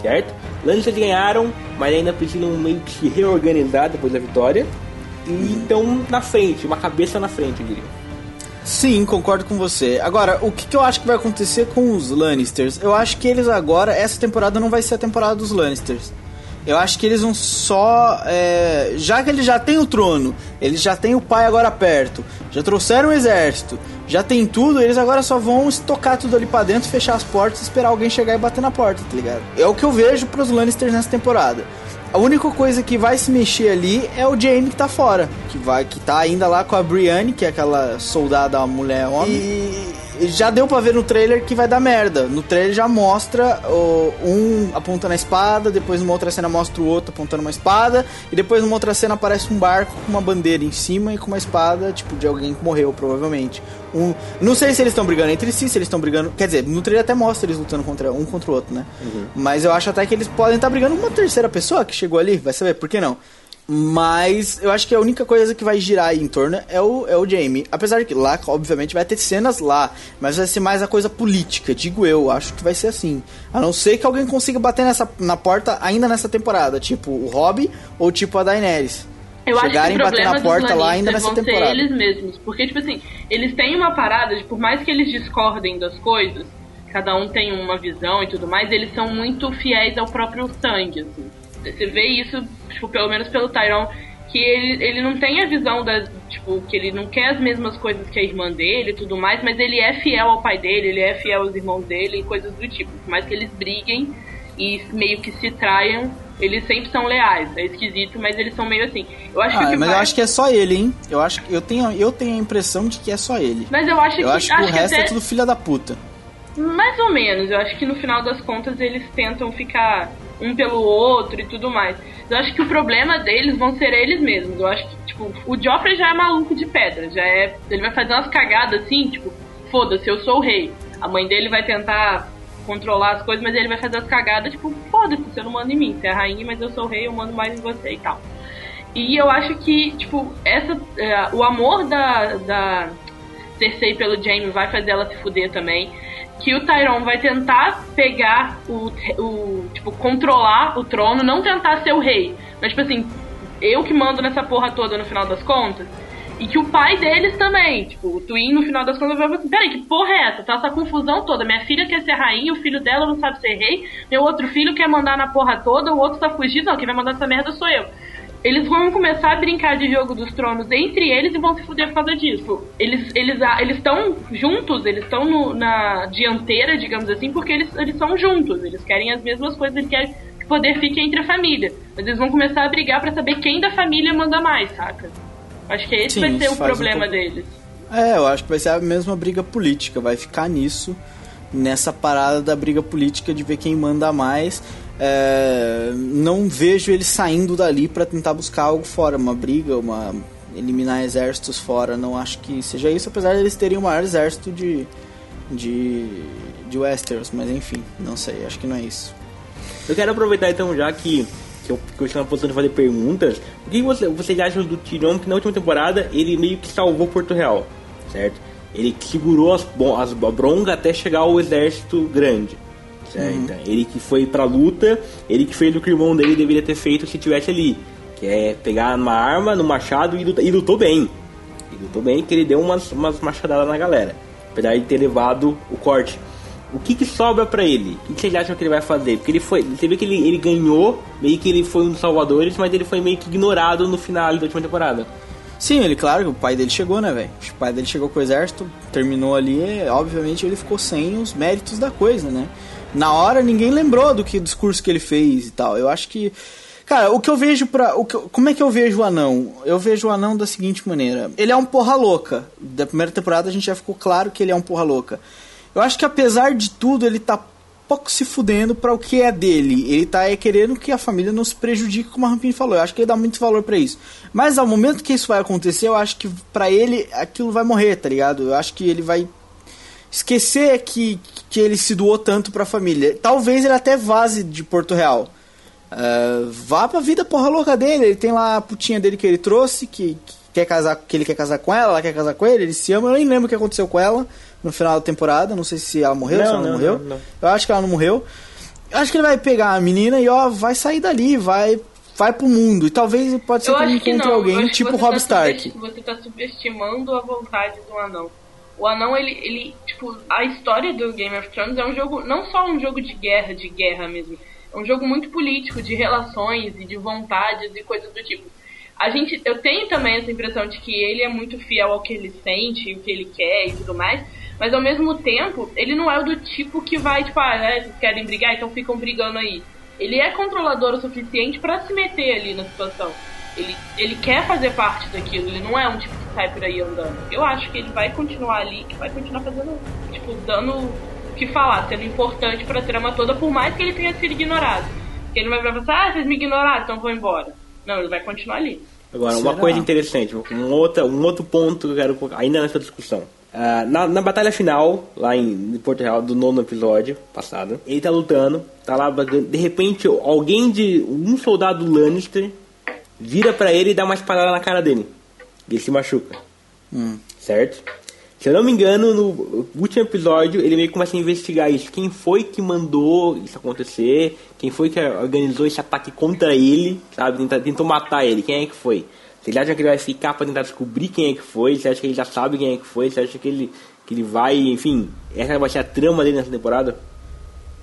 certo? Lannisters ganharam, mas ainda precisam meio que se reorganizar depois da vitória, e estão na frente, uma cabeça na frente, eu diria. Sim, concordo com você. Agora, o que, que eu acho que vai acontecer com os Lannisters? Eu acho que eles agora, essa temporada não vai ser a temporada dos Lannisters. Eu acho que eles vão só. é, já que eles já têm o trono, eles já têm o pai agora perto, já trouxeram o exército, já tem tudo, eles agora só vão estocar tudo ali pra dentro, fechar as portas esperar alguém chegar e bater na porta, tá ligado? É o que eu vejo pros Lannisters nessa temporada. A única coisa que vai se mexer ali é o Jaime que tá fora, que vai que tá ainda lá com a Brienne, que é aquela soldada mulher homem. E já deu pra ver no trailer que vai dar merda. No trailer já mostra o, um apontando a espada, depois numa outra cena mostra o outro apontando uma espada, e depois numa outra cena aparece um barco com uma bandeira em cima e com uma espada, tipo, de alguém que morreu, provavelmente. Um, não sei se eles estão brigando entre si, se eles estão brigando. Quer dizer, no trailer até mostra eles lutando contra um contra o outro, né? Mas eu acho até que eles podem estar brigando com uma terceira pessoa que chegou ali, vai saber, por que não? Mas eu acho que a única coisa que vai girar aí em torno é o, é o Jamie. Apesar de que lá, obviamente, vai ter cenas lá. Mas vai ser mais a coisa política, digo eu. Acho que vai ser assim. A não ser que alguém consiga bater nessa, na porta ainda nessa temporada. Tipo o Robb ou tipo a Daenerys. Eu Chegarem e acho que o bater na porta dos lá ainda nessa vão temporada. ser eles mesmos. Porque, tipo assim, eles têm uma parada de, por mais que eles discordem das coisas, cada um tem uma visão e tudo mais, eles são muito fiéis ao próprio sangue, assim. Você vê isso, tipo, pelo menos pelo Tyrone, que ele, ele não tem a visão da, tipo, que ele não quer as mesmas coisas que a irmã dele e tudo mais, mas ele é fiel ao pai dele, ele é fiel aos irmãos dele e coisas do tipo. Por mais que eles briguem e meio que se traiam, eles sempre são leais. É esquisito, mas eles são meio assim. Eu acho que Ah, que mas vai- eu acho que é só ele, hein? Eu acho que eu tenho, eu tenho a impressão de que é só ele. Mas eu acho Eu que, acho que o resto até- é tudo filha da puta. Mais ou menos. Eu acho que no final das contas eles tentam ficar um pelo outro e tudo mais. Eu acho que o problema deles vão ser eles mesmos. Eu acho que, tipo, o Joffrey já é maluco de pedra. Já é. Ele vai fazer umas cagadas assim, tipo, foda-se, eu sou o rei. A mãe dele vai tentar controlar as coisas, mas ele vai fazer as cagadas, tipo, foda-se, você não manda em mim. Você é a rainha, mas eu sou o rei, eu mando mais em você e tal. E eu acho que, tipo, essa, é, o amor da, da Cersei pelo Jaime vai fazer ela se fuder também. Que o Tyron vai tentar pegar o, o. Tipo, controlar o trono, não tentar ser o rei. Mas, tipo assim, eu que mando nessa porra toda no final das contas. E que o pai deles também, tipo, o Twin no final das contas vai assim, peraí, que porra é essa? Tá essa confusão toda. Minha filha quer ser rainha, o filho dela não sabe ser rei, meu outro filho quer mandar na porra toda, o outro tá fugindo, não, quem vai mandar essa merda sou eu. Eles vão começar a brincar de jogo dos tronos entre eles e vão se fuder por causa disso. Eles eles eles estão juntos, eles estão na dianteira, digamos assim, porque eles eles são juntos, eles querem as mesmas coisas, eles querem que o poder fique entre a família. Mas eles vão começar a brigar para saber quem da família manda mais, saca? Acho que esse Sim, vai ser o um problema pouco- deles. É, eu acho que vai ser a mesma briga política, vai ficar nisso, nessa parada da briga política de ver quem manda mais. É, não vejo eles saindo dali pra tentar buscar algo fora, uma briga, uma eliminar exércitos fora. Não acho que seja isso, apesar de eles terem o maior exército de de de Westeros, mas enfim, não sei, acho que não é isso. Eu quero aproveitar então, já que, que, eu, que eu estou na posição de fazer perguntas, o que você, vocês acham do Tyrion que na última temporada ele meio que salvou Porto Real, certo? Ele segurou as, as a bronca até chegar ao exército grande, certo? Ele que foi pra luta, ele que fez o que o irmão dele deveria ter feito se tivesse ali, que é pegar uma arma no machado e, luta- e lutou bem. E lutou bem que ele deu umas, umas machadadas na galera, apesar de ter levado o corte. O que, que sobra pra ele? O que vocês acham que ele vai fazer? Porque ele foi. Você vê que ele, ele ganhou, meio que ele foi um dos salvadores, mas ele foi meio que ignorado no final da última temporada. Sim, ele, claro, o pai dele chegou, né, velho? O pai dele chegou com o exército, terminou ali, obviamente ele ficou sem os méritos da coisa, né? Na hora ninguém lembrou do que discurso que ele fez e tal. Eu acho que. Cara, o que eu vejo pra. O que, como é que eu vejo o anão? Eu vejo o anão da seguinte maneira. Ele é um porra louca. Da primeira temporada a gente já ficou claro que ele é um porra louca. Eu acho que apesar de tudo, ele tá pouco se fudendo pra o que é dele. Ele tá é, querendo que a família não se prejudique, como a Rampini falou. Eu acho que ele dá muito valor pra isso. Mas ao momento que isso vai acontecer, eu acho que pra ele aquilo vai morrer, tá ligado? Eu acho que ele vai esquecer que, que ele se doou tanto pra família. Talvez ele até vaze de Porto Real. Ah, vá pra vida porra louca dele. Ele tem lá a putinha dele que ele trouxe, que, que quer casar, que ele quer casar com ela, ela quer casar com ele, ele se ama. Eu nem lembro o que aconteceu com ela no final da temporada. Não sei se ela morreu, Não, se ela não, não, morreu. não, não. Eu acho que ela não morreu. Eu acho que ele vai pegar a menina e ó, vai sair dali, vai vai pro mundo. E talvez pode ser Eu que ele encontre alguém tipo Rob tá Stark. Você tá subestimando a vontade do anão. O anão, ele, ele, tipo, a história do Game of Thrones é um jogo, não só um jogo de guerra, de guerra mesmo. É um jogo muito político, de relações e de vontades e coisas do tipo. A gente, eu tenho também essa impressão de que ele é muito fiel ao que ele sente, o que ele quer e tudo mais. Mas ao mesmo tempo, ele não é do tipo que vai, tipo, ah, né, vocês querem brigar, então ficam brigando aí. Ele é controlador o suficiente pra se meter ali na situação. Ele, ele quer fazer parte daquilo, ele não é um tipo que sai por aí andando. Eu acho que ele vai continuar ali, que vai continuar fazendo, tipo, dando o que falar, sendo importante pra trama toda, por mais que ele tenha sido ignorado. Porque ele vai falar, ah, vocês me ignoraram, então vou embora. Não, ele vai continuar ali. Agora, uma Será? coisa interessante, um outro, um outro ponto que eu quero colocar ainda nessa discussão. Ah, na, na batalha final, lá em, em Porto Real, do nono episódio passado, ele tá lutando, tá lá, de repente alguém de. um soldado Lannister vira pra ele e dá uma espadada na cara dele. E ele se machuca. Certo? Se eu não me engano, no último episódio ele meio que começa a investigar isso. Quem foi que mandou isso acontecer? Quem foi que organizou esse ataque contra ele? Sabe? Tentou, tentou matar ele. Quem é que foi? Você acha que ele vai ficar pra tentar descobrir quem é que foi? Você acha que ele já sabe quem é que foi? Você acha que ele, que ele vai, enfim, essa vai ser a trama dele nessa temporada?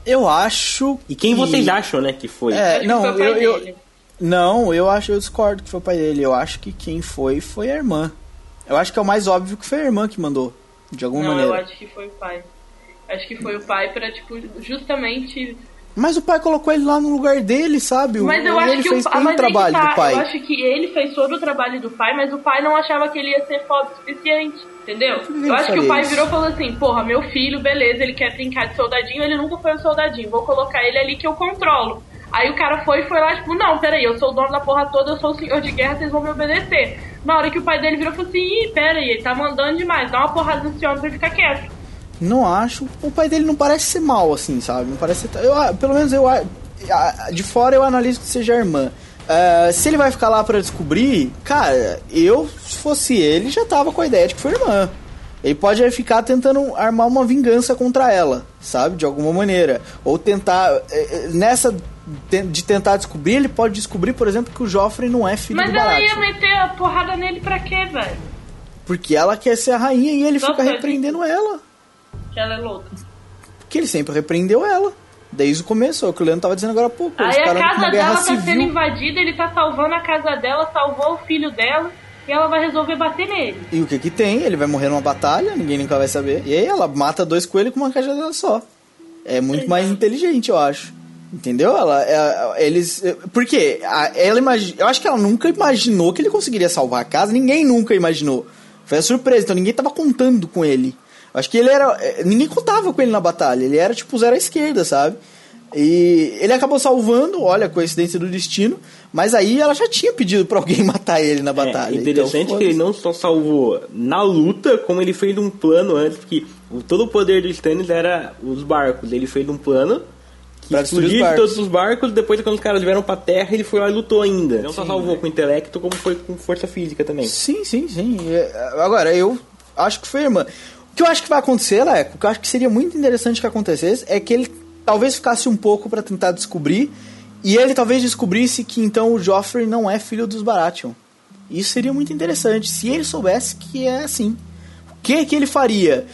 Eu acho. E quem que- vocês acham, né, que foi? É, não, eu, eu-. Não, eu acho, eu discordo que foi o pai dele. Eu acho que quem foi foi a irmã. Eu acho que é o mais óbvio que foi a irmã que mandou, de alguma Não, maneira. eu acho que foi o pai. Acho que foi o pai pra, tipo, justamente Mas o pai colocou ele lá no lugar dele, sabe? Mas eu E acho ele que fez o, todo mas o trabalho tá, do pai. Eu acho que ele fez todo o trabalho do pai, mas o pai não achava que ele ia ser foda o suficiente. Entendeu? ele Eu acho que o pai isso? virou e falou assim: Porra, meu filho, beleza, ele quer brincar de soldadinho, ele nunca foi um soldadinho, vou colocar ele ali que eu controlo. Aí o cara foi e foi lá, tipo, não, peraí, eu sou o dono da porra toda, eu sou o senhor de guerra, vocês vão me obedecer. Na hora que o pai dele virou falou assim: Ih, peraí, ele tá mandando demais, dá uma porrada nesse homem pra ele ficar quieto. Não acho. O pai dele não parece ser mal, assim, sabe? Não parece ser. Eu, ah, pelo menos eu. ah, De fora eu analiso que seja a irmã. Ah, se ele vai ficar lá pra descobrir, cara, eu, se fosse ele, já tava com a ideia de que foi irmã. Ele pode ficar tentando armar uma vingança contra ela, sabe? De alguma maneira. Ou tentar. eh, eh, Nessa de tentar descobrir, ele pode descobrir, por exemplo, que o Joffrey não é filho Mas do ela Baratheon. ia meter a porrada nele pra quê, velho? Porque ela quer ser a rainha e ele fica repreendendo ela. Que ela é louca. Porque ele sempre repreendeu ela. Desde o começo, é o que o Leandro tava dizendo agora há pouco. Aí a casa dela tá sendo invadida, ele tá salvando a casa dela, salvou o filho dela e ela vai resolver bater nele. E o que que tem? Ele vai morrer numa batalha, ninguém nunca vai saber. E aí ela mata dois coelhos com uma cajadada só. É muito mais inteligente, eu acho. Entendeu? Ela, é- eles, é- porque ela imagi- eu acho que ela nunca imaginou que ele conseguiria salvar a casa. Ninguém nunca imaginou. Foi a surpresa. Então ninguém tava contando com ele. Acho que ele era, é, ninguém contava com ele na batalha. Ele era tipo zero à esquerda, sabe? E ele acabou salvando, olha, coincidência do destino. Mas aí ela já tinha pedido pra alguém matar ele na batalha. É interessante então, que ele não só salvou na luta, como ele fez um plano antes, que todo o poder do Stannis era os barcos. Ele fez um plano que Pra destruir os todos os barcos, depois quando os caras vieram pra terra, ele foi lá e lutou ainda. Não só salvou com intelecto, como foi com força física também. Sim, sim, sim. É, Agora, eu acho que foi irmã. O que eu acho que vai acontecer, Leco, o que eu acho que seria muito interessante que acontecesse é que ele talvez ficasse um pouco pra tentar descobrir e ele talvez descobrisse que então o Joffrey não é filho dos Baratheon. Isso seria muito interessante se ele soubesse que é assim. O que que ele faria?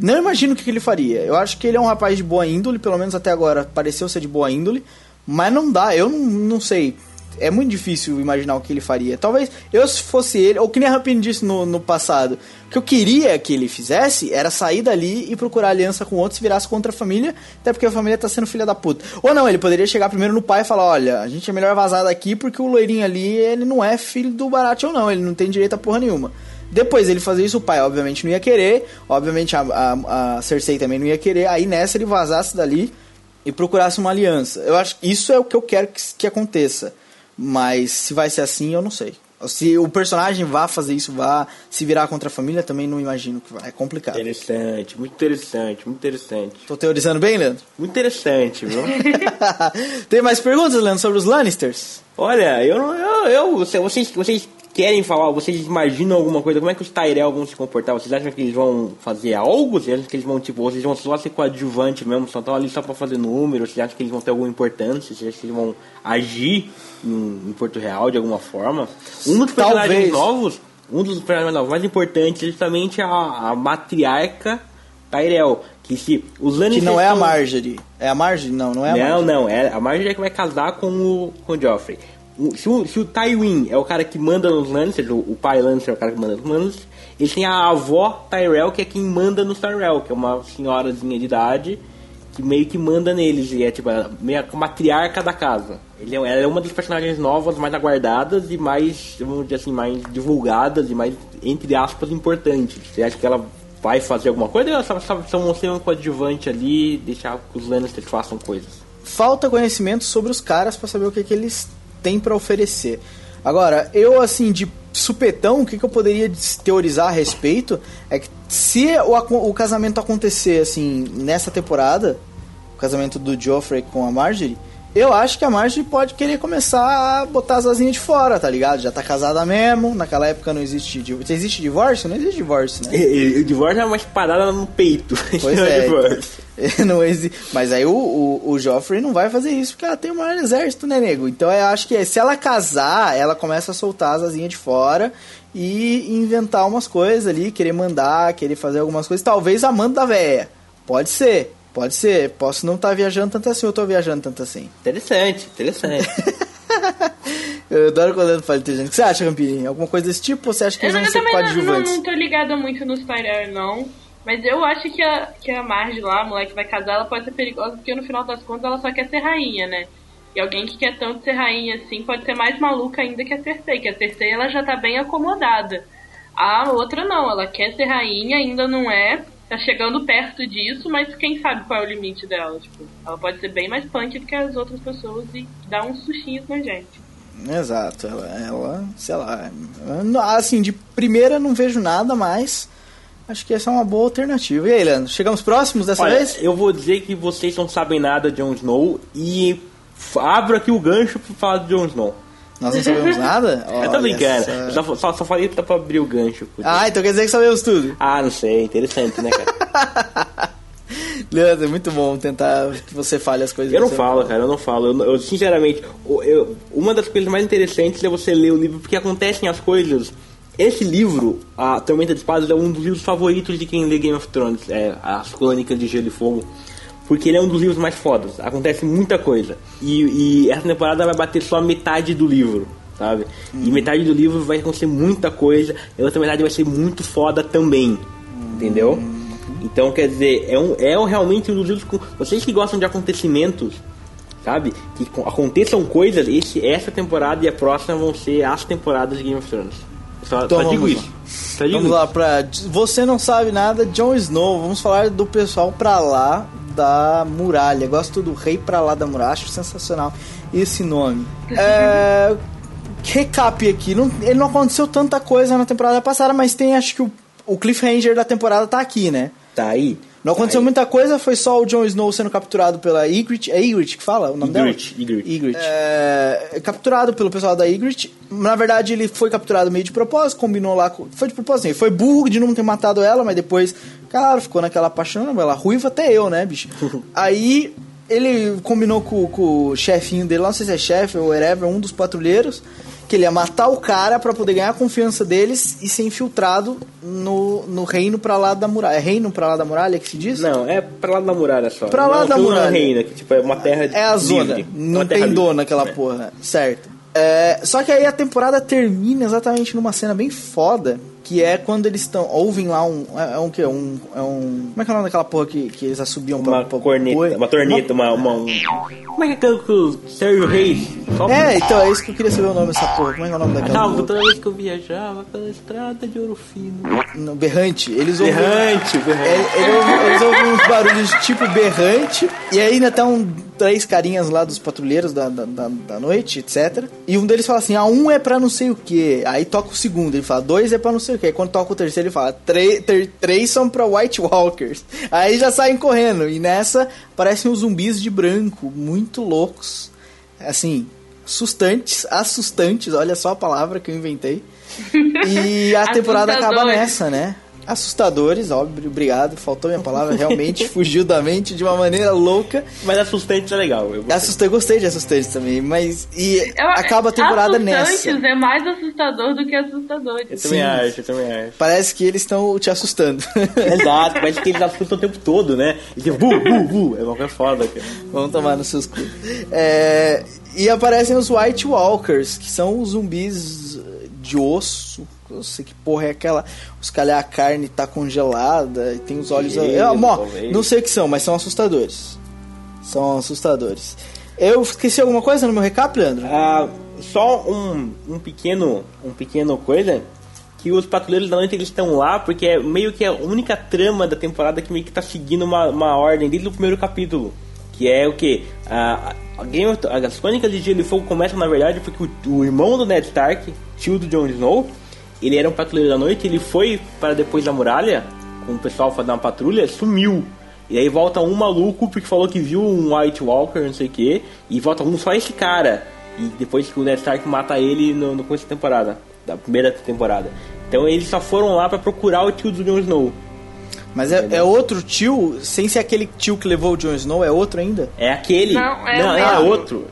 Não imagino o que que ele faria. Eu acho que ele é um rapaz de boa índole, pelo menos até agora pareceu ser de boa índole, mas não dá, eu não, não sei. É muito difícil imaginar o que ele faria. Talvez eu, se fosse ele, ou que nem a Rapine disse no, no passado, o que eu queria que ele fizesse era sair dali e procurar aliança com outros e virasse contra a família, até porque a família tá sendo filha da puta. Ou não, ele poderia chegar primeiro no pai e falar: olha, a gente é melhor vazar daqui porque o loirinho ali, ele não é filho do Baratheon, não, ele não tem direito a porra nenhuma. Depois ele fazer isso, o pai obviamente não ia querer, obviamente a, a, a Cersei também não ia querer, aí nessa ele vazasse dali e procurasse uma aliança. Eu acho que isso é o que eu quero que, que aconteça. Mas se vai ser assim, eu não sei. Se o personagem vá fazer isso, vá se virar contra a família, também não imagino que vai. É complicado. Interessante, muito interessante, muito interessante. Tô teorizando bem, Leandro? Muito interessante, viu? Tem mais perguntas, Leandro, sobre os Lannisters? Olha, eu não. Eu, eu, você- vocês, vocês querem falar, vocês imaginam alguma coisa? Como é que os Tyrell vão se comportar? Vocês acham que eles vão fazer algo? Vocês acham que eles vão, tipo, vocês vão só ser coadjuvante mesmo, só estão ali só pra fazer número? Vocês acham que eles vão ter alguma importância? Vocês acham que eles vão agir em, em Porto Real de alguma forma? Um dos personagens Talvez. novos, um dos personagens novos mais importantes é justamente a, a matriarca Tyrell. Que se os Que Lannisters não é a Marjorie. É a Marjorie? Não, não é a não, Marjorie. não, é a Marjorie é que vai casar com o, com o Joffrey. O- se, o, se o Tywin é o cara que manda nos Lannisters, o, o pai Lannister é o cara que manda nos Lannisters, ele tem a avó Tyrell, que é quem manda nos Tyrell, que é uma senhorazinha de idade, que meio que manda neles, e é tipo a- meio a matriarca da casa. Ele é, ela é uma das personagens novas, mais aguardadas e mais, vamos dizer assim, mais divulgadas e mais, entre aspas, importantes. Você acha que ela vai fazer alguma coisa ou só, só, só ser um coadjuvante ali deixar que os Lannisters façam coisas? falta conhecimento sobre os caras pra saber o que, que eles têm pra oferecer. Agora, eu assim, de supetão, o que, que eu poderia teorizar a respeito é que se o, o casamento acontecer assim nessa temporada, o casamento do Joffrey com a Marjorie, eu acho que a Marjorie pode querer começar a botar as asinhas de fora, tá ligado? Já tá casada mesmo, naquela época não existe divórcio. Existe divórcio? Não existe divórcio, né? O divórcio é uma espadada no peito. Pois Não é. divórcio. não exi... Mas aí o, o, o Joffrey não vai fazer isso porque ela tem o maior exército, né, nego? Então eu acho que se ela casar, ela começa a soltar as asinhas de fora e inventar umas coisas ali, querer mandar, querer fazer algumas coisas. Talvez amando da véia. Pode ser, pode ser. Posso não estar viajando tanto assim, eu tô viajando tanto assim. Interessante, interessante. Eu adoro quando eu falo inteligente. O que você acha, Campirinho? Alguma coisa desse tipo ou você acha que Eu, eles vão eu ser também não, não, coadjuvantes? não tô ligada muito nos Tyrell, não. Mas eu acho que a, que a Marge lá, a mulher que vai casar, ela pode ser perigosa porque no final das contas ela só quer ser rainha, né? E alguém que quer tanto ser rainha assim pode ser mais maluca ainda que a Cersei, que a Cersei ela já tá bem acomodada. A outra não, ela quer ser rainha, ainda não é, tá chegando perto disso, mas quem sabe qual é o limite dela, tipo, ela pode ser bem mais punk do que as outras pessoas e dar uns sustinhos na gente. Exato, ela, ela, sei lá, assim, de primeira não vejo nada, mas acho que essa é uma boa alternativa. E aí, Leandro, chegamos próximos dessa Olha, vez? eu vou dizer que vocês não sabem nada de Jon Snow e abro aqui o gancho pra falar de Jon Snow. Nós não sabemos nada? eu tô Olha brincando. só. Eu só, só, só falei pra, pra abrir o gancho. Ah, então quer dizer que sabemos tudo. Ah, não sei. Interessante, né, cara? Leandro, é muito bom tentar que você fale as coisas. Eu não falo, cara, eu não falo. Eu, eu, sinceramente, eu- uma das coisas mais interessantes é você ler o livro, porque acontecem as coisas Esse livro, A Tormenta de Espadas, é um dos livros favoritos de quem lê Game of Thrones, é, As Crônicas de Gelo e Fogo. Porque ele é um dos livros mais fodas. Acontece muita coisa. E, e essa temporada vai bater só metade do livro, sabe? E metade do livro vai acontecer muita coisa. E a outra metade vai ser muito foda também. Entendeu? Então, quer dizer, é, um, é realmente um dos livros com... Vocês que gostam de acontecimentos, sabe? Que co- aconteçam coisas, esse, essa temporada e a próxima vão ser as temporadas de Game of Thrones. Só, Então só digo isso. Só digo Vamos isso. lá pra. Você não sabe nada, Jon Snow. Vamos falar do pessoal pra lá da muralha. Gosto do rei pra lá da muralha. Acho sensacional esse nome. É. Recap aqui. Não, ele não aconteceu tanta coisa na temporada passada, mas tem acho que o, o cliffhanger da temporada tá aqui, né? Tá aí. Não aconteceu Tá aí. muita coisa, foi só o Jon Snow sendo capturado pela Ygritte. É Ygritte que fala o nome Ygritte, dela? Ygritte. Ygritte. É, capturado pelo pessoal da Ygritte. Na verdade, ele foi capturado meio de propósito, combinou lá com... Foi de propósito, assim, foi burro de não ter matado ela, mas depois, cara, ficou naquela paixão, ela ruiva até eu, né, bicho? Aí... Ele combinou com, com o chefinho dele, não sei se é chefe ou whatever, um dos patrulheiros, que ele ia matar o cara pra poder ganhar a confiança deles e ser infiltrado no, no reino pra lá da muralha. É reino pra lá da muralha que se diz? Não, é pra lá da muralha só. Pra lá não, da muralha. É reina, que tipo, é uma terra É a zona. livre. Não terra tem dono aquela É. porra. Certo. É, só que aí a temporada termina exatamente numa cena bem foda. Que é quando eles estão. Ouvem lá um. É, é um que? Um, é um. Como é que é o nome daquela porra que, que eles assobiam Uma pra, pra- corneta, boi? uma torneta, uma. uma um... Como é que é aquilo que o Sérgio Reis? É, então é isso que eu queria saber o nome dessa porra. Como é que é o nome daquela Calma, porra? toda vez que eu viajava pela estrada de ouro fino. Não, berrante. Eles ouvem. Berrante, berrante. É, eles ouvem uns barulhos tipo berrante. E aí ainda tá um, três carinhas lá dos patrulheiros da, da, da, da noite, etc. E um deles fala assim: ah, um é pra não sei o que. Aí toca o segundo, ele fala: dois é pra não sei o que. Quando toca o terceiro, ele fala: "Tre- ter- três são pra White Walkers. Aí já saem correndo. E nessa aparecem os zumbis de branco, muito loucos. Assim, assustantes, assustantes, olha só a palavra que eu inventei. E a temporada acaba nessa, né? Assustadores, óbvio, obrigado. Faltou minha palavra, realmente fugiu da mente de uma maneira louca. Mas assustante é legal. Eu gostei. Assustei, gostei de assustantes também, mas. E Eu- acaba a temporada Assustantes nessa. é mais assustador do que assustadores. Eu também Sim. acho, eu também acho. Parece que eles estão te assustando. Exato, parece que eles assustam o tempo todo, né? E tipo, bu, bu, bu. É uma coisa foda, cara. Vamos tomar nos seus cu. É, e aparecem os White Walkers, que são os zumbis de osso. Eu sei que porra é aquela. Os calhar a carne tá congelada e tem os olhos. Eu, mó, talvez. não sei o que são, mas são assustadores. São assustadores. Eu esqueci alguma coisa no meu recap, Leandro? Ah, só um, um pequeno um pequeno coisa que os patrulheiros da noite eles estão lá porque é meio que a única trama da temporada que meio que tá seguindo uma, uma ordem desde o primeiro capítulo que é o que a, a Game of, as crônicas de Gelo e Fogo começam na verdade porque o, o irmão do Ned Stark tio do Jon Snow ele era um patrulheiro da noite ele foi para depois da muralha com o pessoal fazer uma patrulha sumiu e aí volta um maluco porque falou que viu um White Walker, não sei o que, e volta um só esse cara. E depois que o Ned Stark mata ele no, no começo da temporada, da primeira temporada. Então eles só foram lá pra procurar o tio do Jon Snow. Mas é, é outro tio, sem ser aquele tio que levou o Jon Snow, é outro ainda? É aquele. Não, é não, é outro.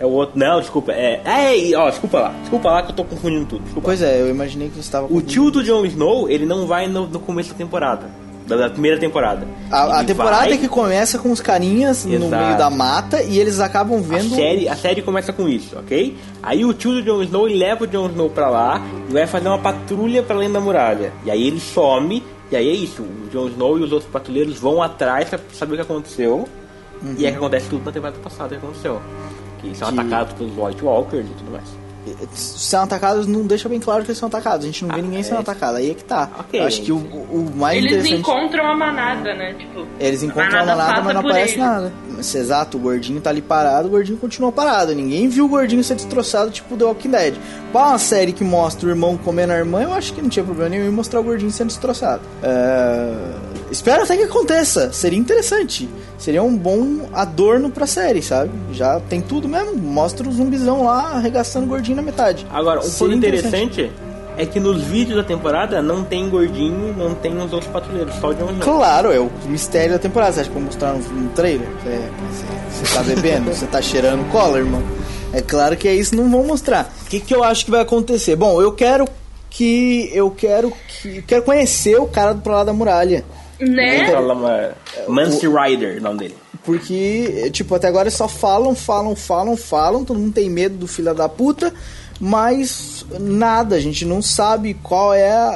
É, é o outro. Não, desculpa. É, é, ó, desculpa lá. Desculpa lá que eu tô confundindo tudo. Desculpa. Pois é, eu imaginei que você estava. O tio do Jon Snow, ele não vai no, no começo da temporada. Da, da primeira temporada. A, a temporada vai- é que começa com os carinhas no Exato. meio da mata e eles acabam A vendo. série, a série começa com isso, ok? Aí o tio do Jon Snow ele leva o Jon Snow pra lá e vai fazer uma patrulha pra além da muralha. E aí ele some, e aí é isso. O Jon Snow e os outros patrulheiros vão atrás pra saber o que aconteceu. E é que acontece tudo na temporada passada que aconteceu. Que são Que- atacados pelos White Walkers e tudo mais. São atacados, não deixa bem claro que eles são atacados. A gente não vê Ah, ninguém é. sendo atacado. Aí é que tá. Ok. Eu acho que o, o mais Eles interessante. encontram a manada, né? Tipo, Eles encontram a manada manada, passa mas não aparece eles. nada. Mas, exato, o gordinho tá ali parado, o gordinho continua parado. Ninguém viu o gordinho ser destroçado, tipo The Walking Dead. Pra uma série que mostra o irmão comendo a irmã, eu acho que não tinha problema nenhum em mostrar o gordinho sendo destroçado. É, Espero até que aconteça. Seria interessante. Seria um bom adorno pra série, sabe? Já tem tudo mesmo. Mostra o zumbizão lá arregaçando o gordinho na metade. Agora, um Seria ponto interessante é que nos vídeos da temporada não tem gordinho, não tem os outros patrulheiros, só o Jon Snow. Claro, é o mistério da temporada. Você acha que vou mostrar no, no trailer? É, você, tá bebendo? você tá cheirando cola, irmão? É claro que é isso, não vão mostrar. O que, que eu acho que vai acontecer? Bom, eu quero que eu quero que quero conhecer o cara do pro lado da muralha. Né? Fala, Mance Rider, o nome dele. Porque, tipo, até agora só falam, falam, falam, falam, todo mundo tem medo do filho da puta, mas nada, a gente não sabe qual é a.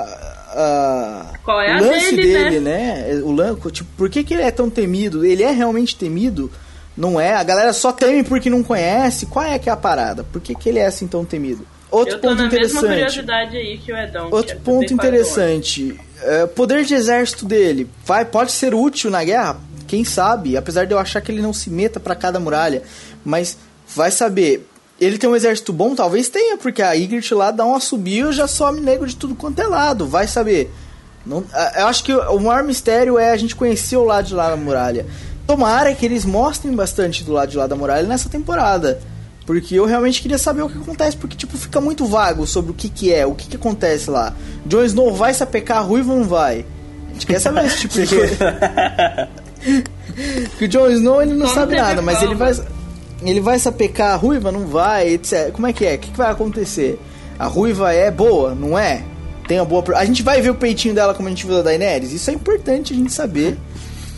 a Qual é o a lance dele, dele, né? O lance, tipo, por que, que ele é tão temido? Ele é realmente temido? Não é? A galera só teme porque não conhece? Qual é que é a parada? Por que, que ele é assim tão temido? Outro ponto na mesma interessante. curiosidade aí que o Edão. Outro ponto é o interessante. é, poder de exército dele vai, pode ser útil na guerra? Quem sabe? Apesar de eu achar que ele não se meta pra cada muralha. Mas vai saber. Ele tem um exército bom? Talvez tenha, porque a Ygritte lá dá um assobio e já some nego de tudo quanto é lado. Vai saber. Não, eu acho que o maior mistério é a gente conhecer o lado de lá da muralha. Tomara que eles mostrem bastante do lado de lá da muralha nessa temporada. Porque eu realmente queria saber o que acontece, porque tipo, fica muito vago sobre o que que é, o que que acontece lá. Jon Snow vai sapecar a ruiva ou não vai? A gente quer saber esse tipo de coisa. Porque o Jon Snow ele não Como sabe nada, mas ele vai ele vai sapecar a ruiva, não vai, etc. Como é que é? O que, que vai acontecer? A ruiva é boa, não é? Tem a boa. A gente vai ver o peitinho dela como a gente viu da Daenerys? Isso é importante a gente saber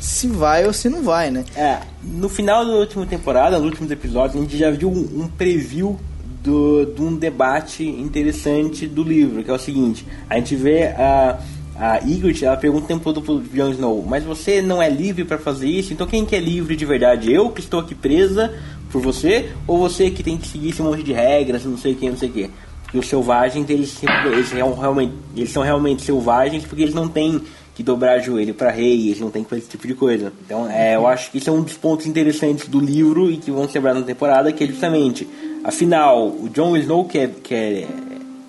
se vai ou se não vai, né? É, no final da última temporada, nos últimos episódios, a gente já viu um, um preview do, de um debate interessante do livro, que é o seguinte: a gente vê a, a Ygritte, ela pergunta o tempo todo pro Jon Snow, mas você não é livre pra fazer isso? Então quem que é livre de verdade? Eu que estou aqui presa por você? Ou você que tem que seguir esse monte de regras, não sei o que, não sei o que? Porque os selvagens, eles, eles, realmente, eles são realmente selvagens porque eles não têm que dobrar joelho para rei, eles não têm que fazer esse tipo de coisa. Então, é, eu acho que isso é um dos pontos interessantes do livro e que vão quebrar na temporada, que é justamente, afinal, o Jon Snow que é, que é,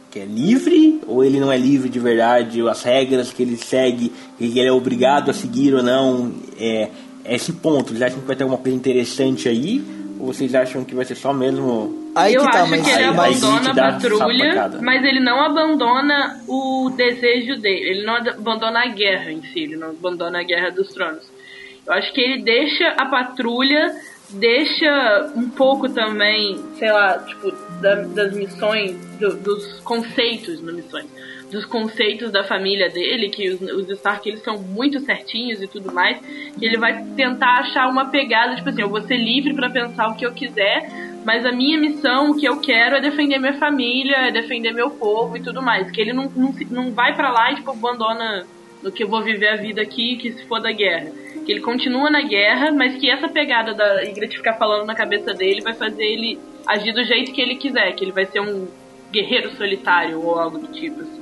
que é livre ou ele não é livre de verdade, as regras que ele segue, que ele é obrigado a seguir ou não, é, é esse ponto. Vocês acham que vai ter alguma coisa interessante aí? Ou vocês acham que vai ser só mesmo Aí eu que tá, acho mas que ele abandona a patrulha, sapacada. mas ele não abandona o desejo dele. Ele não abandona a guerra em si, ele não abandona a guerra dos tronos. Eu acho que ele deixa a patrulha, deixa um pouco também, sei lá, tipo, da- das missões, do- dos conceitos nas missões. Dos conceitos da família dele, que os, os Stark eles são muito certinhos e tudo mais, que ele vai tentar achar uma pegada, tipo assim, eu vou ser livre pra pensar o que eu quiser, mas a minha missão, o que eu quero é defender minha família, é defender meu povo e tudo mais. Que ele não, não, não vai pra lá e tipo, abandona no que eu vou viver a vida aqui, que se for da guerra. Que ele continua na guerra, mas que essa pegada da Ygritte ficar falando na cabeça dele vai fazer ele agir do jeito que ele quiser, que ele vai ser um guerreiro solitário ou algo do tipo assim.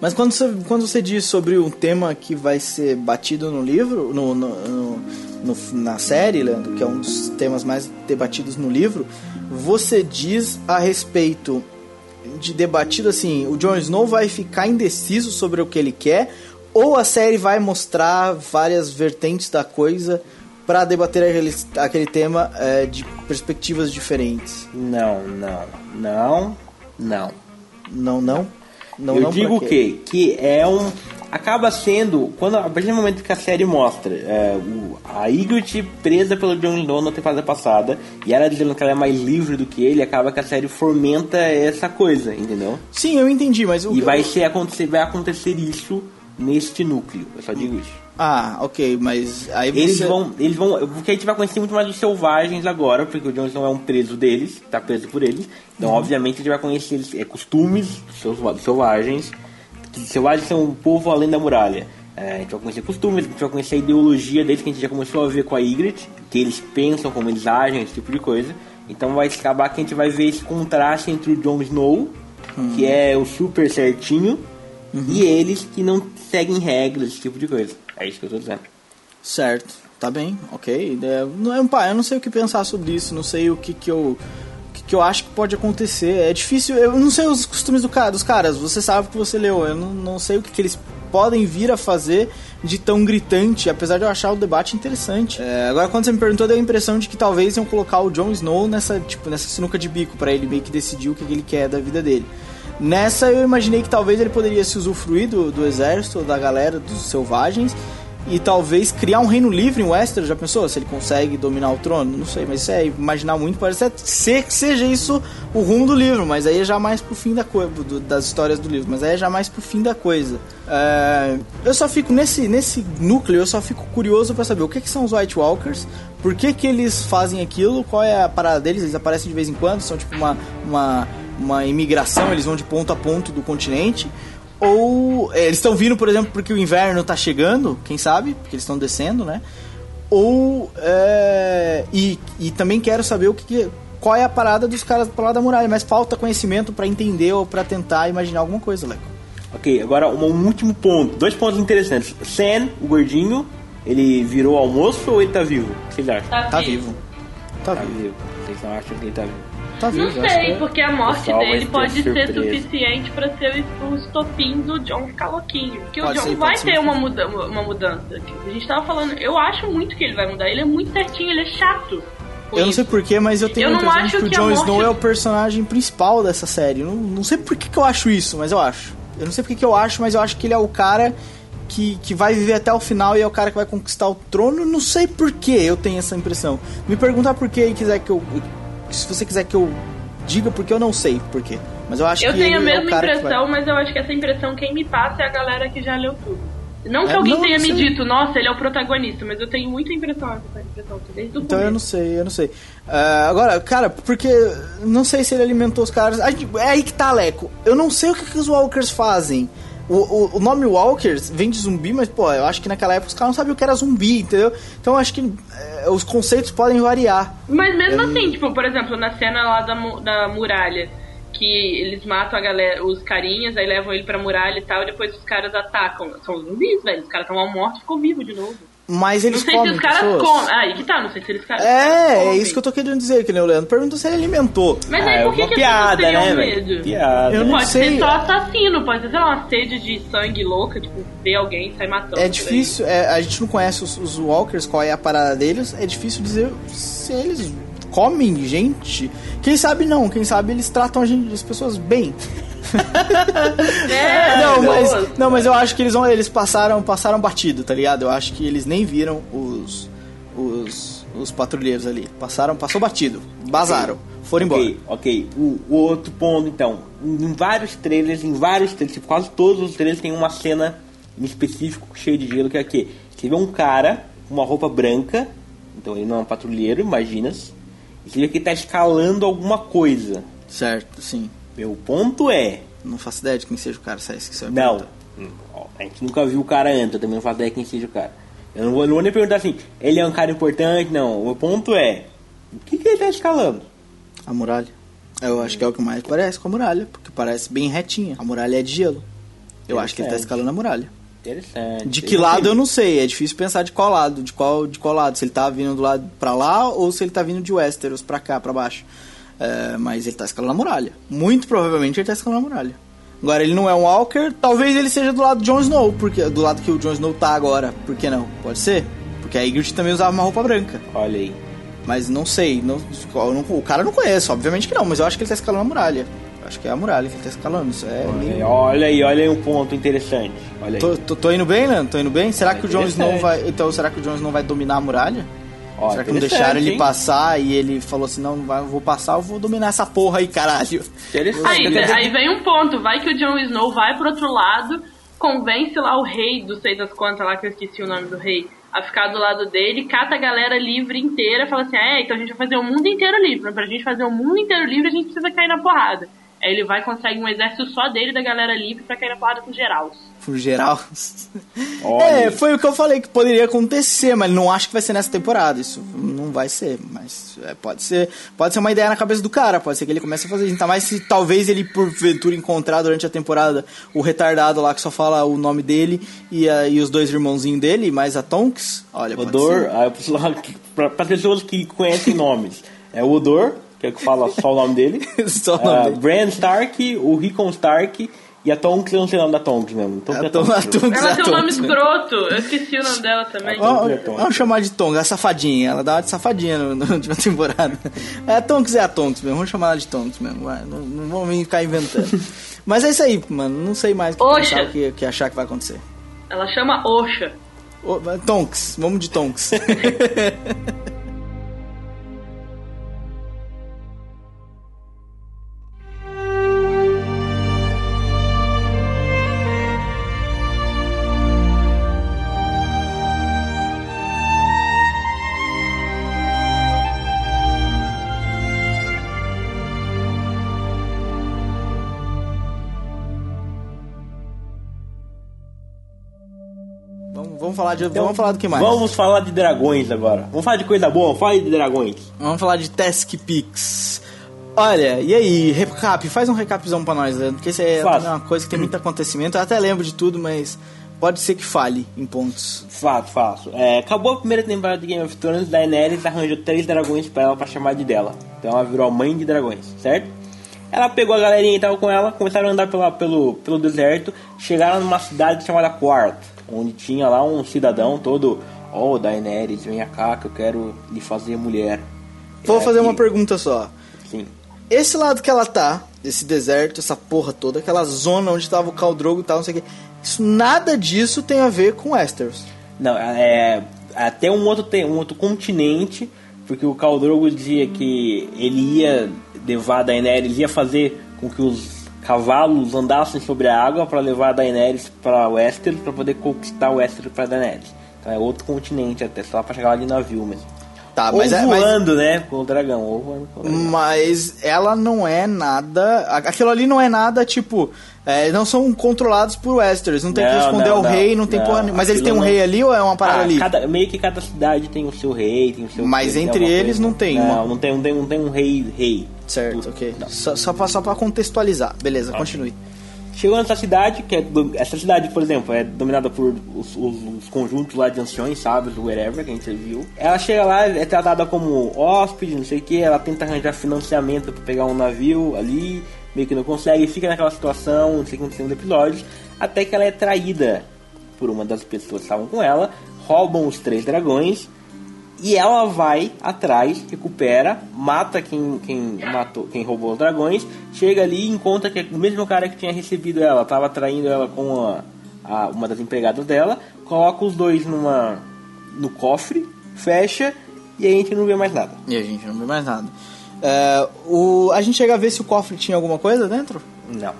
Mas quando você, quando você diz sobre um tema que vai ser batido no livro, no, no- no- na série, Leandro, que é um dos temas mais debatidos no livro, você diz a respeito de debatido assim, o Jon Snow vai ficar indeciso sobre o que ele quer, ou a série vai mostrar várias vertentes da coisa para debater aquele, aquele tema é, de perspectivas diferentes. Não, não, não, não. Não, não? Não, eu não digo o quê? Que é um. Acaba sendo. Quando, a partir do momento que a série mostra é, o- a Ygritte presa pelo Jon Snow na temporada passada e ela dizendo que ela é mais livre do que ele, acaba que a série fomenta essa coisa, entendeu? Sim, eu entendi, mas o E vai, ser, acontecer, vai acontecer isso neste núcleo. Eu só digo isso. Ah, ok, mas aí Eles você... vão. Eles vão. Porque a gente vai conhecer muito mais dos selvagens agora, porque o Jon Snow é um preso deles, tá preso por eles. Então, obviamente, a gente vai conhecer eles, é, costumes dos selva- dos selvagens. Que selvagens são um povo além da muralha. É, a gente vai conhecer costumes, a gente vai conhecer a ideologia deles, que a gente já começou a ver com a Ygritte, que eles pensam, como eles agem, esse tipo de coisa. Então vai acabar que a gente vai ver esse contraste entre o Jon Snow, que é o super certinho, e eles que não seguem regras, esse tipo de coisa. É isso que eu tô dizendo. Certo, tá bem, ok. É, não é um pá, eu não sei o que pensar sobre isso, não sei o que que eu o que, que eu acho que pode acontecer. É difícil, eu não sei os costumes do cara, dos caras, você sabe o que você leu, eu não, não sei o que, que eles podem vir a fazer de tão gritante, apesar de eu achar o debate interessante. É, agora quando você me perguntou, deu a impressão de que talvez iam colocar o Jon Snow nessa, tipo, nessa sinuca de bico pra ele meio que decidir o que, que ele quer da vida dele. Nessa eu imaginei que talvez ele poderia se usufruir do, do exército, da galera, dos selvagens, e talvez criar um reino livre em Westeros. Já pensou? Se ele consegue dominar o trono? Não sei, mas isso é imaginar muito. Pode ser que seja isso o rumo do livro, mas aí é já mais pro fim da coisa, das histórias do livro. Mas aí é já mais pro fim da coisa. É, eu só fico nesse, nesse núcleo, eu só fico curioso para saber o que, que são os White Walkers, por que, que eles fazem aquilo, qual é a parada deles, eles aparecem de vez em quando, são tipo uma, uma, uma imigração, eles vão de ponto a ponto do continente. Ou é, eles estão vindo, por exemplo, porque o inverno está chegando, quem sabe, porque eles estão descendo, né? Ou. É, e, e também quero saber o que, que qual é a parada dos caras do lado da muralha, mas falta conhecimento para entender ou para tentar imaginar alguma coisa, Leco. Ok, agora um último ponto, dois pontos interessantes. Sam, o gordinho, ele virou almoço ou ele tá vivo? O que vocês acham? Tá, Tá vivo. vivo. Tá, Tá vivo. vivo. Vocês não acham que ele tá vivo? Vivo. Não sei, é. porque a morte dele pode ser surpresa. suficiente pra ser o estopim do John ficar louquinho. Porque Pode o John ser, vai ter uma, muda uma mudança. A gente tava falando, eu acho muito que ele vai mudar. Ele é muito certinho, ele é chato. Eu não sei porquê, mas eu tenho Eu a impressão de que o Jon morte- Snow é o personagem principal dessa série. Não, não sei por que, que eu acho isso, mas eu acho. Eu não sei por que, que eu acho, mas eu acho que ele é o cara que, que vai viver até o final e é o cara que vai conquistar o trono. Não sei por que eu tenho essa impressão. Me perguntar por que e quiser que eu. Se você quiser que eu diga porque eu não sei por quê. Mas eu acho Eu que tenho a é mesma cara que vai- impressão, mas eu acho que essa impressão quem me passa é a galera que já leu tudo. Não que É, alguém não, tenha não me dito, nossa, ele é o protagonista, mas eu tenho muita impressão essa impressão desde o Então eu começo. não sei, eu não sei. Ah, agora, cara, porque não sei se ele alimentou os caras. Gente- É aí que tá, Leco. Eu não sei o que, que os Walkers fazem. O, o, o nome Walkers vem de zumbi, mas, pô, eu acho que naquela época os caras não sabiam o que era zumbi, entendeu? Então eu acho que eh, os conceitos podem variar. Mas mesmo Eu assim, tipo, por exemplo, na cena lá da, da muralha, que eles matam a galera, os carinhas, aí levam ele pra muralha e tal, e depois os caras atacam. São zumbis, velho. Os caras estão mal mortos e ficou vivo de novo. Mas eles não sei comem se os caras pessoas. comem. Ah, aí que tá, não sei se eles caras. É, é isso que eu tô querendo dizer, que nem o Leandro perguntou se ele alimentou. Mas Ah, aí é por que, uma que piada, né, medo? Piada. Eu não Pode sei. ser só assassino, pode ser sei lá, uma sede de sangue louca, tipo, ver alguém e sair matando. É difícil, é, a gente não conhece os, os Walkers, qual é a parada deles, é difícil dizer se eles comem gente. Quem sabe não, quem sabe eles tratam a gente, as pessoas bem. É, não, boas. mas, não, mas eu acho que eles vão, eles passaram, passaram batido, tá ligado? Eu acho que eles nem viram os os, os patrulheiros ali. Passaram, passou batido, bazaram, foram embora. Ok, ok. O, o outro ponto, então. Em vários trailers, em vários trailers, tipo, quase todos os trailers tem uma cena em específico cheia de gelo, que é o quê? Você vê um cara com uma roupa branca, então ele não é um patrulheiro, imagina-se. E você vê que ele tá escalando alguma coisa. Certo, sim. Meu ponto é. Não faço ideia de quem seja o cara, sai que você vai Não. perguntar. Hum, A gente nunca viu o cara antes, eu também não faço ideia quem seja o cara. Eu não vou, não vou nem perguntar assim, ele é um cara importante, não. O ponto é. O que, que ele tá escalando? A muralha. Eu acho que é o que mais parece com a muralha, porque parece bem retinha. A muralha é de gelo. Eu acho que ele tá escalando a muralha. Interessante. De que lado eu não sei, é difícil pensar de qual lado, de qual, de qual lado, se ele tá vindo do lado pra lá ou se ele tá vindo de Westeros pra cá, pra baixo. É, mas ele tá escalando a muralha. Muito provavelmente ele tá escalando a muralha. Agora ele não é um Walker, talvez ele seja do lado de Jon Snow, porque do lado que o Jon Snow tá agora. Por que não? Pode ser? Porque a Ygritte também usava uma roupa branca. Olha aí. Mas não sei, não, o cara eu não conheço, obviamente que não, mas eu acho que ele tá escalando a muralha. Eu acho que é a muralha que ele tá escalando, isso é Olha aí, meio... olha aí, olha aí um ponto interessante. Olha aí. Tô, tô, tô indo bem, Leandro? Tô indo bem? Será É que o Jon Snow vai. Então, será que o Jon Snow vai dominar a muralha? Ó, será que não deixaram ele hein? passar e ele falou assim: não, não vai, vou passar, eu vou dominar essa porra aí, caralho. Aí, dizer, aí vem um ponto, vai que o Jon Snow vai pro outro lado, convence lá o rei do sei das quantas lá, que eu esqueci o nome do rei, a ficar do lado dele, cata a galera livre inteira, fala assim, é, então a gente vai fazer o mundo inteiro livre, mas pra gente fazer o mundo inteiro livre a gente precisa cair na porrada. Aí ele vai e consegue um exército só dele, da galera livre, pra cair na porrada com geral. Pro geral. Olha. É, foi o que eu falei que poderia acontecer, mas não acho que vai ser nessa temporada. Isso não vai ser, mas é, pode ser. Pode ser uma ideia na cabeça do cara, pode ser que ele comece a fazer isso. Ainda mais se talvez ele, porventura, encontrar durante a temporada o retardado lá que só fala o nome dele e, a- e os dois irmãozinhos dele, mais a Tonks. Olha, pode Odor, ser. ah, eu preciso falar que- pra, pra pessoas que conhecem nomes. É o Odor, que é o que fala só o nome dele. Só o nome Ah, dele. Bran Stark, o Rickon Stark e a Tonks, eu não sei o nome da Tonks mesmo. Tonks A é Tonks. a Tonks é Ela a tem um nome né? escroto, eu esqueci o nome dela também. Vamos, é Tonks. vamos chamar de Tonks, a safadinha. Ela dá uma de safadinha no- na última temporada. É, a Tonks é a Tonks mesmo. Vamos chamar ela de Tonks mesmo. Vai. Não, não vamos vir ficar inventando. Mas é isso aí, mano. Não sei mais o que, Oxa. pensar, o que, que achar que vai acontecer. Ela chama Osha. Ô, Tonks, vamos de Tonks. falar de, vamos falar do que mais? Vamos falar de dragões agora. Vamos falar de coisa boa, fala de dragões. Vamos falar de Task Pix. Olha, e aí, recap, faz um recapzão pra nós, Leandro, porque isso é Faço. uma coisa que tem muito acontecimento. Eu até lembro de tudo, mas pode ser que fale em pontos. Fato, faço. É, acabou a primeira temporada de Game of Thrones, Daenerys arranjou três dragões pra ela pra chamar de dela. Então ela virou a mãe de dragões, certo? Ela pegou a galerinha e tava com ela, começaram a andar pela, pelo, pelo deserto, chegaram numa cidade chamada Quart, onde tinha lá um cidadão todo, oh Daenerys, venha cá que eu quero lhe fazer mulher. Vou É, fazer uma pergunta só. Sim. Esse lado que ela tá, esse deserto, essa porra toda, aquela zona onde tava o Khal Drogo e tal, não sei o que, isso, nada disso tem a ver com Westeros. Não, é até um outro um outro continente, porque o Khal Drogo dizia que ele ia levar a Daenerys, ia fazer com que os cavalos andassem sobre a água para levar a Daenerys para Westeros para poder conquistar Westeros para Daenerys. Então é outro continente até, só para chegar lá de navio mesmo. Tá, ou mas, é, mas, voando, né, com o dragão, ou voando com o dragão. mas ela não é nada. Aquilo ali não é nada tipo. é, não são controlados por Westeros, não tem que Não, esconder não, o não, rei, não tem porra. Mas eles têm um rei ali ou é uma parada Ah, ali? cada- meio que cada cidade tem o seu rei, tem o seu Mas tem entre eles não tem Não, uma- não tem, não tem, não tem um rei rei. Certo, ok. Só, só, pra, só pra contextualizar. Beleza, continue. Chegou nessa cidade, que é essa cidade, por exemplo, é dominada por os, os- os conjuntos lá de anciões, sábios, whatever, que a gente viu. Ela chega lá, é tratada como hóspede, não sei o que, ela tenta arranjar financiamento pra pegar um navio ali, meio que não consegue, fica naquela situação, não sei o que aconteceu nos episódios, até que ela é traída por uma das pessoas que estavam com ela, roubam os três dragões, e ela vai atrás, recupera, mata quem, quem matou, quem roubou os dragões, chega ali e encontra que é o mesmo cara que tinha recebido ela, estava traindo ela com a, a- uma das empregadas dela, coloca os dois numa no cofre, fecha e aí a gente não vê mais nada. E a gente não vê mais nada. É, o, a gente chega a ver se o cofre tinha alguma coisa dentro? Não.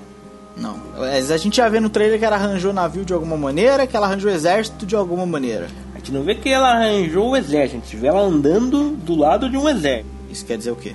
Não. Mas a gente já vê no trailer que ela arranjou navio de alguma maneira, que ela arranjou exército de alguma maneira. A gente não vê que ela arranjou o exército, a gente vê ela andando do lado de um exército. Isso quer dizer o quê?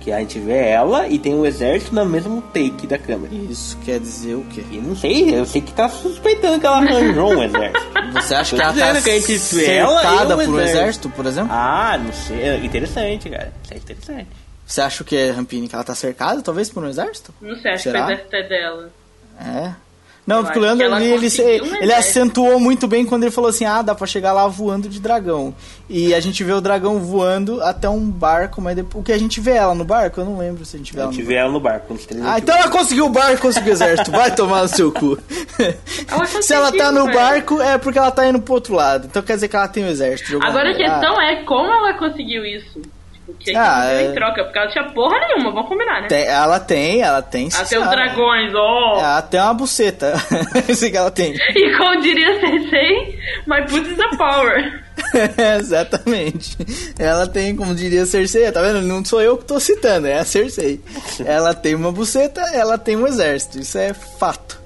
Que a gente vê ela e tem o exército no mesmo take da câmera. Isso quer dizer o quê? E não sei, eu sei que tá suspeitando que ela arranjou um exército. Você acha que ela tá que a gente vê ela e cercada o por um exército. exército, por exemplo? Ah, não sei. É interessante, cara. Isso é interessante. Você acha que é Rampini que ela tá cercada, talvez, por um exército? Não sei, acho Será? que o exército é dela. É. Não, Eu porque o Leandro ali, ele, um ele exército. acentuou muito bem quando ele falou assim: ah, dá pra chegar lá voando de dragão. E a gente vê o dragão voando até um barco, mas depois, o que a gente vê ela no barco? Eu não lembro se a gente vê A ela gente no vê ela no barco. Ah, então ela conseguiu o barco, conseguiu o exército. Vai tomar no seu cu. Ela Se ela tá no barco, é porque ela tá indo pro outro lado. Então quer dizer que ela tem o exército. de alguma Agora a questão é como ela conseguiu isso. O que Ah, que ela deu é- em troca? Porque ela tinha porra nenhuma, vamos combinar, né? Tem- ela tem, ela tem. sim, Até os dragões, ó. Ela tem uma buceta. Isso que ela tem. E como diria Cersei, my pussy is a power. Exatamente. Ela tem, como diria Cersei, tá vendo? Não sou eu que tô citando, é a Cersei. Ela tem uma buceta, ela tem um exército. Isso é fato.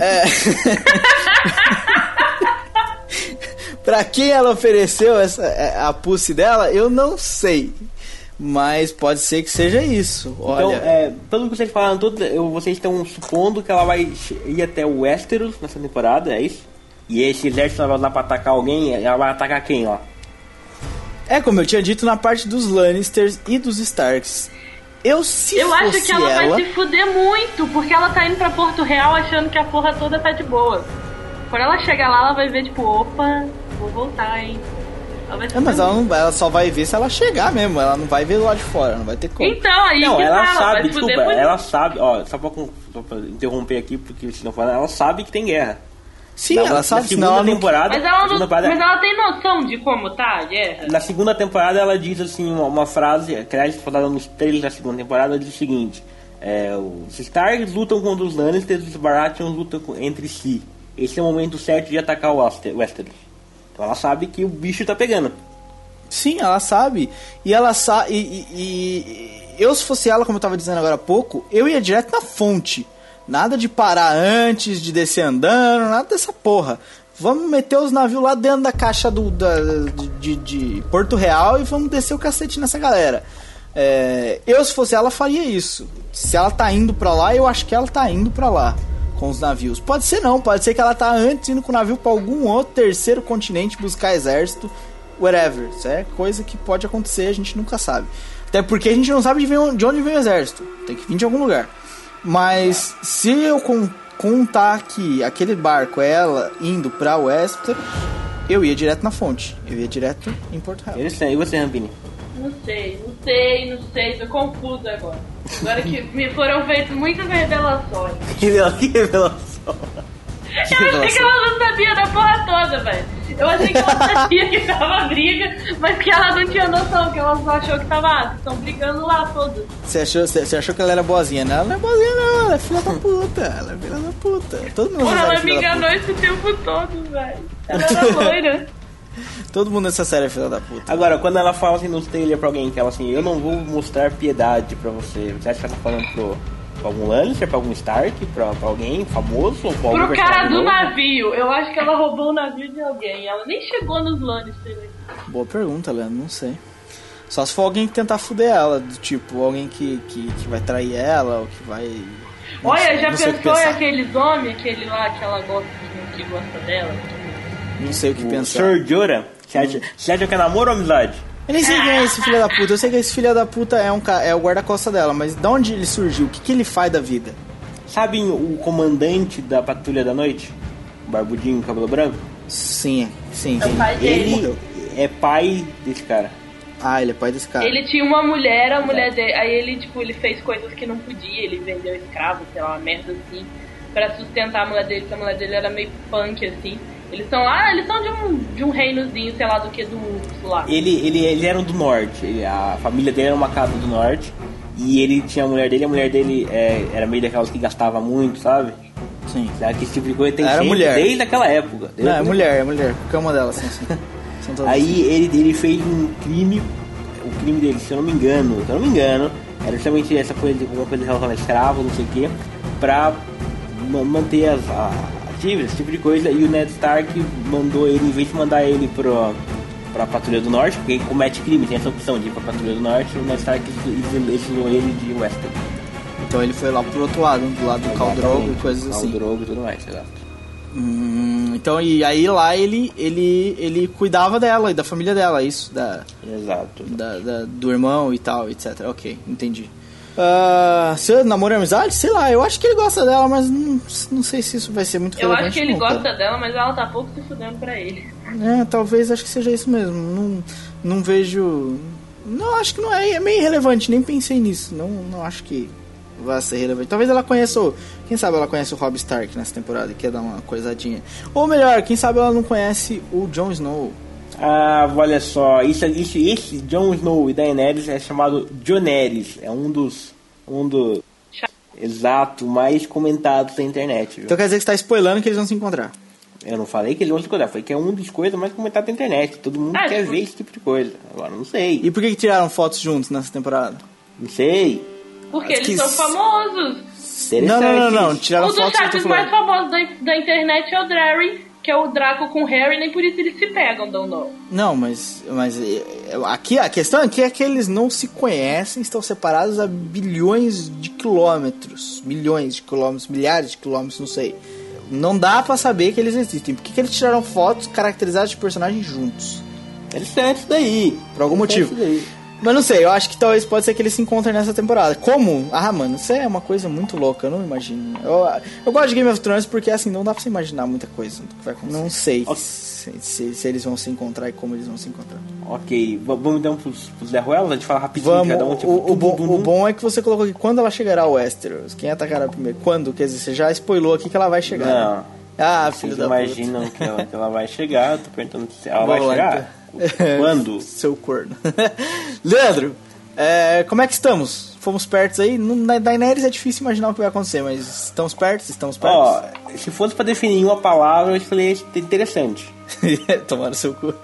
É. pra quem ela ofereceu essa, é, a pussy dela, eu não sei. Mas pode ser que seja isso. Olha. Então, é, pelo que vocês falaram, tudo, eu- vocês estão supondo que ela vai ir até o Westeros nessa temporada, é isso? E esse exército ela vai lá pra atacar alguém, ela vai atacar quem lá? É como eu tinha dito na parte dos Lannisters e dos Starks. Eu se Eu acho que ela, ela, vai se fuder muito, porque ela tá indo pra Porto Real achando que a porra toda tá de boa. Quando ela chegar lá, ela vai ver, tipo, opa, vou voltar, hein. Ela É, mas ela, não, ela só vai ver se ela chegar mesmo. Ela não vai ver lá de fora, não vai ter como. Então, aí Não, que ela tá, sabe, desculpa, por ela sabe, ó, só pra, só pra interromper aqui, porque estão falando, ela sabe que tem guerra. Sim, Na- ela na sabe, segunda senão ela não... temporada, Mas ela, não, segunda temporada- mas ela tem noção de como tá a guerra? Na segunda temporada ela diz assim uma, uma frase, que aliás falada nos trailers da segunda temporada, diz o seguinte: é, os Starks lutam contra os Lannisters, os Baratheons lutam entre si. Esse é o momento certo de atacar o Wester- Westeros. Então ela sabe que o bicho tá pegando. Sim, ela sabe. E ela sabe. E, e- eu, se fosse ela, como eu tava dizendo agora há pouco, eu ia direto na fonte. Nada de parar antes, de descer andando, nada dessa porra. Vamos meter os navios lá dentro da caixa do, da, de, de Porto Real e vamos descer o cacete nessa galera. É, eu, se fosse ela, faria isso. Se ela tá indo pra lá, eu acho que ela tá indo pra lá com os navios. Pode ser não, pode ser que ela tá antes indo com o navio pra algum outro terceiro continente buscar exército, whatever. Isso é coisa que pode acontecer, a gente nunca sabe. Até porque a gente não sabe de, onde vem o exército. Tem que vir de algum lugar. Mas se eu con- contar que aquele barco é ela indo pra Wester, eu ia direto na fonte. Eu ia direto em Porto Real. Eles E você, Rampini? Não sei, não sei, não sei, tô confusa agora. Agora que me foram feitas muitas revelações. Que revelação. Eu achei que ela não sabia da porra toda, velho. Eu achei que ela sabia que tava briga, mas que ela não tinha noção, que ela só achou que tava, ah, estão brigando lá todos. Você achou, você você achou que ela era boazinha? Não, ela não é boazinha, não. Ela é filha da puta. Ela é filha da puta. Todo mundo Porra, ela é me da enganou esse tempo todo, velho. Ela era loira. Todo mundo nessa série é filha da puta. Agora, quando ela fala assim no trailer pra alguém que ela assim, eu não vou mostrar piedade pra você. Você acha que ela tá falando pro, pra algum Lannister, pra algum Stark, pra, pra alguém famoso ou pra algum Pro cara do novo? navio. Eu acho que ela roubou o navio de alguém. Ela nem chegou nos Lannister. né? Boa pergunta, Leandro. Não sei. Só se for alguém que tentar fuder ela. Do tipo, alguém que, que, que vai trair ela ou que vai. não Olha, sei, já pensou em aqueles homens, aquele lá que ela gosta, que gosta dela? Não sei o que O pensar. Sir Jorah, você acha, você acha que é namoro ou amizade? Eu nem sei quem é esse filho da puta. Eu sei que esse filho da puta é, um, ca- é o guarda-costa dela, mas de onde ele surgiu? O que, que ele faz da vida? Sabe o comandante da patrulha da noite? O Barbudinho, cabelo branco? Sim, sim. É o pai dele. Ele é pai desse cara. Ah, ele é pai desse cara. Ele tinha uma mulher, a mulher dele. Aí ele, tipo, ele fez coisas que não podia, ele vendeu escravo, sei lá, uma merda assim, pra sustentar a mulher dele, porque a mulher dele era meio punk, assim. Eles são lá, eles são de um, de um reinozinho, sei lá, do que do urso lá. Ele, ele, ele era do norte, ele- a família dele era uma casa do norte. E ele tinha a mulher dele, a mulher dele é, era meio daquelas que gastava muito, sabe? Sim. Sabe que esse tipo de coisa tem Era mulher. desde aquela época. desde Não, é mulher, é mulher. Qualquer uma delas, sim, sim. Aí ele, ele fez um crime, o crime dele, se eu não me engano, se eu não me engano, era justamente essa coisa de alguma coisa relacionada a escravo, não sei o quê, pra ma- manter as a, esse tipo de coisa, e o Ned Stark mandou ele, em vez de mandar ele pro, pra Patrulha do Norte, porque ele comete crime, tem essa opção de ir pra Patrulha do Norte, o Ned Stark exilou exilou ele de Westeros. Então ele foi lá pro outro lado, do lado do Caldrogo e coisas assim. Caldrogo e tudo mais, exato. Hum, então, e aí lá ele, ele, ele cuidava dela e da família dela, isso, da, Exato. da, da- do irmão e tal, etc. Ok, entendi. Ah, seu namoro e amizade? Sei lá, eu acho que ele gosta dela, mas não, não sei se isso vai ser muito Eu relevante. acho que ele não, gosta dela, mas ela tá pouco se fudendo pra ele. É, talvez acho que seja isso mesmo. Não, não vejo. Não, acho que não é, é meio irrelevante, nem pensei nisso. Não, não acho que vai ser relevante. Talvez ela conheça o. Quem sabe ela conhece o Rob Stark nessa temporada e quer dar uma coisadinha. Ou melhor, quem sabe ela não conhece o Jon Snow. Ah, olha só, isso, isso, esse Jon Snow e Daenerys é chamado Joneris, é um dos, um dos, exato, mais comentados da internet, viu? Então quer dizer que você tá spoilando que eles vão se encontrar. Eu não falei que eles vão se cuidar, foi que é um dos coisas mais comentadas da internet, todo mundo Ah, quer tipo- ver esse tipo de coisa, agora não sei, E por que, que tiraram fotos juntos nessa temporada? não sei, Porque Mas eles que são famosos. Não, não, não, não. Tiraram um dos fotos tô chats mais famosos da, da internet é o Drarry, que é o Draco com Harry, nem por isso eles se pegam, don't know. Não, mas, mas é, é, aqui a questão aqui é que eles não se conhecem, estão separados a bilhões de quilômetros, milhões de quilômetros, milhares de quilômetros, não sei. Não dá pra saber que eles existem. Por que, que eles tiraram fotos caracterizadas de personagens juntos? Interessante isso daí. Por algum Interessante motivo. Mas não sei, eu acho que talvez pode ser que eles se encontrem nessa temporada. Como? Ah, mano, isso é uma coisa muito louca, eu não imagino. Eu, eu gosto de Game of Thrones porque assim, não dá pra você imaginar muita coisa do que vai acontecer. Não sei Ok. se, se- se eles vão se encontrar e como eles vão se encontrar. Ok, v- vamos então pros, pros The Ruelas, a gente fala rapidinho Vamos, cada um, tipo, o, o bom, o bom é que você colocou aqui quando ela chegará ao Westeros. Quem atacará primeiro? Quando? Quer dizer, você já spoilou aqui que ela vai chegar. Não. né? Ah, Vocês filho da imaginam que ela, que ela vai chegar, eu tô perguntando se ela Vamos vai chegar. então. Quando? Seu corno. Leandro, é, como é que estamos? Fomos perto aí? Na Daenerys é difícil imaginar o que vai acontecer, mas estamos perto? Estamos perto? Ó, se fosse pra definir uma palavra, eu falei interessante. Tomaram seu cu.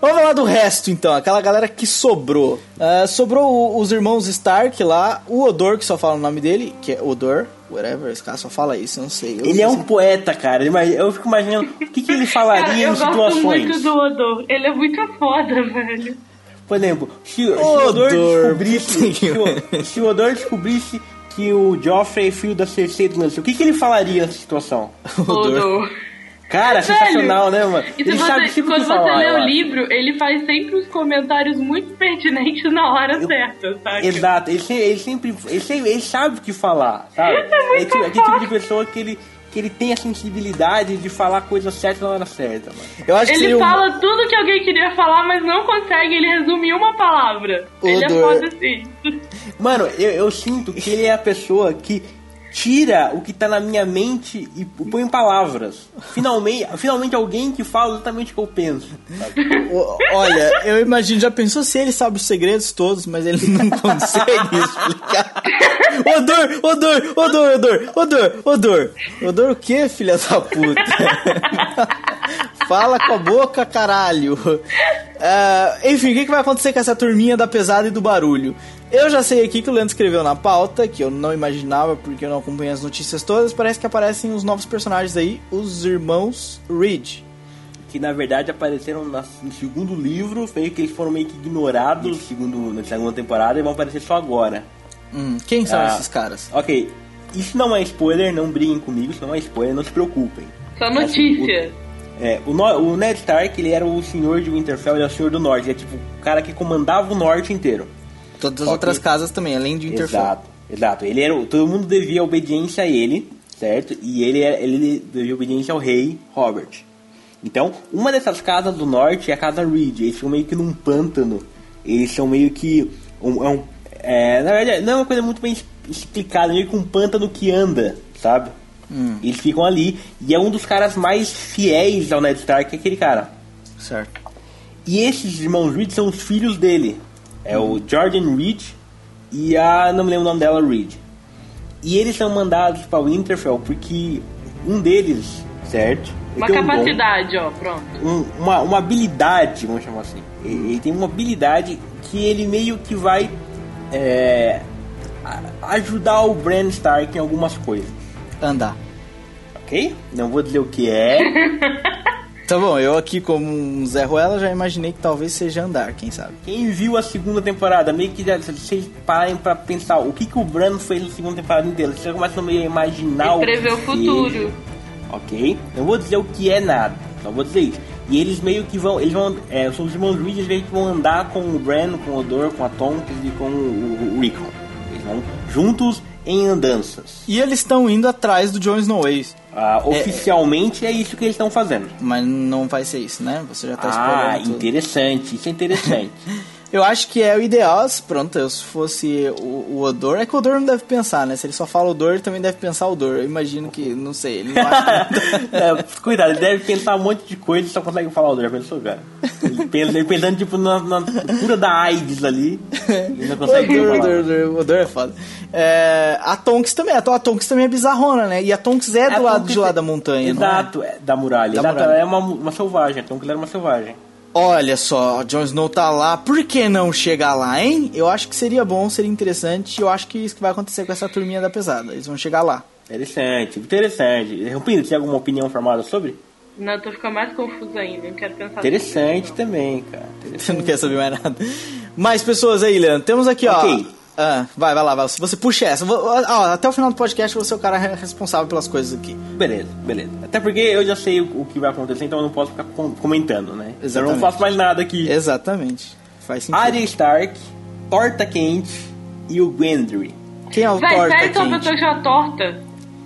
Vamos falar do resto, então. Aquela galera que sobrou. Ah, sobrou o- os irmãos Stark lá. O Odor, que só fala o nome dele, que é Odor. Whatever, esse cara só fala isso, eu não sei. Eu Ele é um poeta, cara. Eu fico imaginando o que, que ele falaria Cara, eu em gosto situações. muito do Odor. Ele é muito foda, velho. Por exemplo, se, se o Odor Odor, descobrisse. Se o, se o Odor descobrisse que o Joffrey é filho da Cersei do Lannister, o que, que ele falaria nessa situação? Odor. Cara, sensacional, né, mano? E ele você, sabe o quando que você falar, lê eu o livro, ele faz sempre uns comentários muito pertinentes na hora certa, sabe? Exato, ele, ele sempre. Ele, sempre- ele sabe o que falar, sabe? Isso é muito tipo- aquele tipo de pessoa que ele, que ele tem a sensibilidade de falar a coisa certa na hora certa, mano. Eu acho que Ele um- fala tudo que alguém queria falar, mas não consegue, ele resume uma palavra. Ele é foda assim. Mano, eu, eu sinto que ele é a pessoa que tira o que tá na minha mente e põe em palavras. Finalmente, finalmente alguém que fala exatamente o que eu penso. O- Olha, eu imagino, já pensou se ele sabe os segredos todos, mas ele não consegue explicar. Odor, odor, odor, odor, odor, odor. Odor o que, filha da puta? Fala com a boca, caralho. Ah, enfim, o que, que vai acontecer com essa turminha da pesada e do barulho? Eu já sei aqui que o Leandro escreveu na pauta, que eu não imaginava porque eu não acompanhei as notícias todas. Parece que aparecem os novos personagens aí, os irmãos Reed. Que na verdade apareceram no segundo livro, meio que eles foram meio que ignorados segundo, na segunda temporada e vão aparecer só agora. Hum, quem são Ah. esses caras? Ok, isso não é spoiler, não briguem comigo, isso não é spoiler, não se preocupem. Só notícia. É, o, No- o Ned Stark, ele era o senhor de Winterfell, ele é o senhor do norte, ele é tipo o cara que comandava o norte inteiro. Todas as Ok. outras casas também, além de Winterfell. Exato, exato. Ele era, todo mundo devia obediência a ele, certo? E ele, era- ele devia obediência ao rei Robert. Então, uma dessas casas do norte é a casa Reed. Eles ficam meio que num pântano. Eles são meio que. Um, é um- é, na verdade, não é uma coisa muito bem explicada, meio que um pântano que anda, sabe? Eles ficam ali. E é um dos caras mais fiéis ao Ned Stark, é aquele cara. Certo. E esses irmãos Reed são os filhos dele. É o Jordan Reed e a. não me lembro o nome dela, Reed. E eles são mandados para Winterfell porque um deles, certo? Uma tem um dom, capacidade, ó, pronto. um- uma, uma habilidade, vamos chamar assim. Ele, ele tem uma habilidade que ele meio que vai é, ajudar o Bran Stark em algumas coisas. Andar. Ok? Não vou dizer o que é. Tá bom, eu aqui como um Zé Ruela já imaginei que talvez seja andar, quem sabe. Quem viu a segunda temporada, meio que já- vocês parem pra pensar o que, que o Bran fez na segunda temporada inteira. Vocês começam meio a imaginar o Escrever o que futuro. Ok? Não vou dizer o que é nada, só vou dizer isso. E eles meio que vão, eles vão, é, são os irmãos Reed, eles meio que vão andar com o Bran, com o Odor, com a Tonks e com o, o Rickon. Eles vão juntos em andanças. E eles estão indo atrás do Jon Snow, é isso. Ah, oficialmente é isso que eles estão fazendo. Mas não vai ser isso, né? Você já tá Ah, tudo. interessante, isso é interessante. Eu acho que é o ideal, se- pronto, eu, se fosse o, o Odor, é que o Odor não deve pensar, né? Se ele só fala Odor, ele também deve pensar Odor. Eu imagino que, não sei, ele não acha É, cuidado, ele deve pensar um monte de coisa e só consegue falar o já pensou, cara? Ele, pensa, ele pensando tipo na, na cura da AIDS ali. Ele não consegue Odor, falar. Odor, Odor, Odor é foda. É, a Tonks também, a, a Tonks também é bizarrona, né? E a Tonks é do A lado Tonks de lá da montanha, é? Exato, é, da muralha. Da exato, muralha. ela é uma, uma selvagem, então ela era uma selvagem. Olha só, Jon Snow tá lá, por que não chegar lá, hein? Eu acho que seria bom, seria interessante, e eu acho que isso que vai acontecer com essa turminha da pesada. Eles vão chegar lá. Interessante, interessante. Rupino, você tem alguma opinião formada sobre? Não, eu tô ficando mais confuso ainda, não quero pensar Interessante também, cara. Você Interessante. não quer saber mais nada. Mais pessoas aí, Leandro. Temos aqui, ó. Ah, vai, vai lá, vai. Você puxa essa. Vou- ó, até o final do podcast você é o cara responsável pelas coisas aqui. Beleza, beleza. Até porque eu já sei o, o que vai acontecer, então eu não posso ficar com- comentando, né? Então eu Exatamente. não faço mais nada aqui. Exatamente. Faz sentido. Arya Stark, Torta Quente e o Gendry. Quem é o Vai, torta sério quente? que chama torta?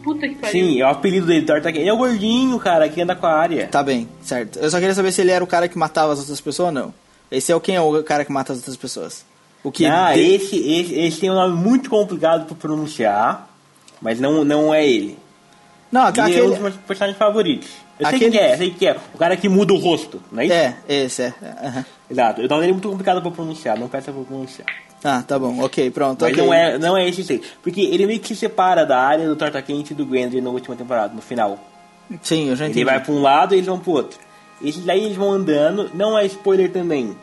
Puta que pariu. Sim, é o apelido dele, Torta Quente. Ele é o gordinho, cara, que anda com a Arya. Tá bem, certo. Eu só queria saber se ele era o cara que matava as outras pessoas ou não. Esse é o quem é o cara que mata as outras pessoas. O que Ah, de- esse, esse, esse tem um nome muito complicado pra pronunciar, mas não, não é ele. Não, Ele é um aquele dos meus personagens favoritos. Eu sei Aquele- quem é, sei quem é. O cara que muda o rosto, não é isso? É, esse é. aham. Exato. O nome dele é muito complicado pra pronunciar, não peça pra pronunciar. Ah, tá bom. OK, pronto. Mas ok. não, é, não é esse. Porque ele meio que se separa da área do Torta Quente e do Gendry na última temporada, no final. Sim, eu já entendi. Ele vai pra um lado e eles vão pro outro. Esses daí eles vão andando, não é spoiler também.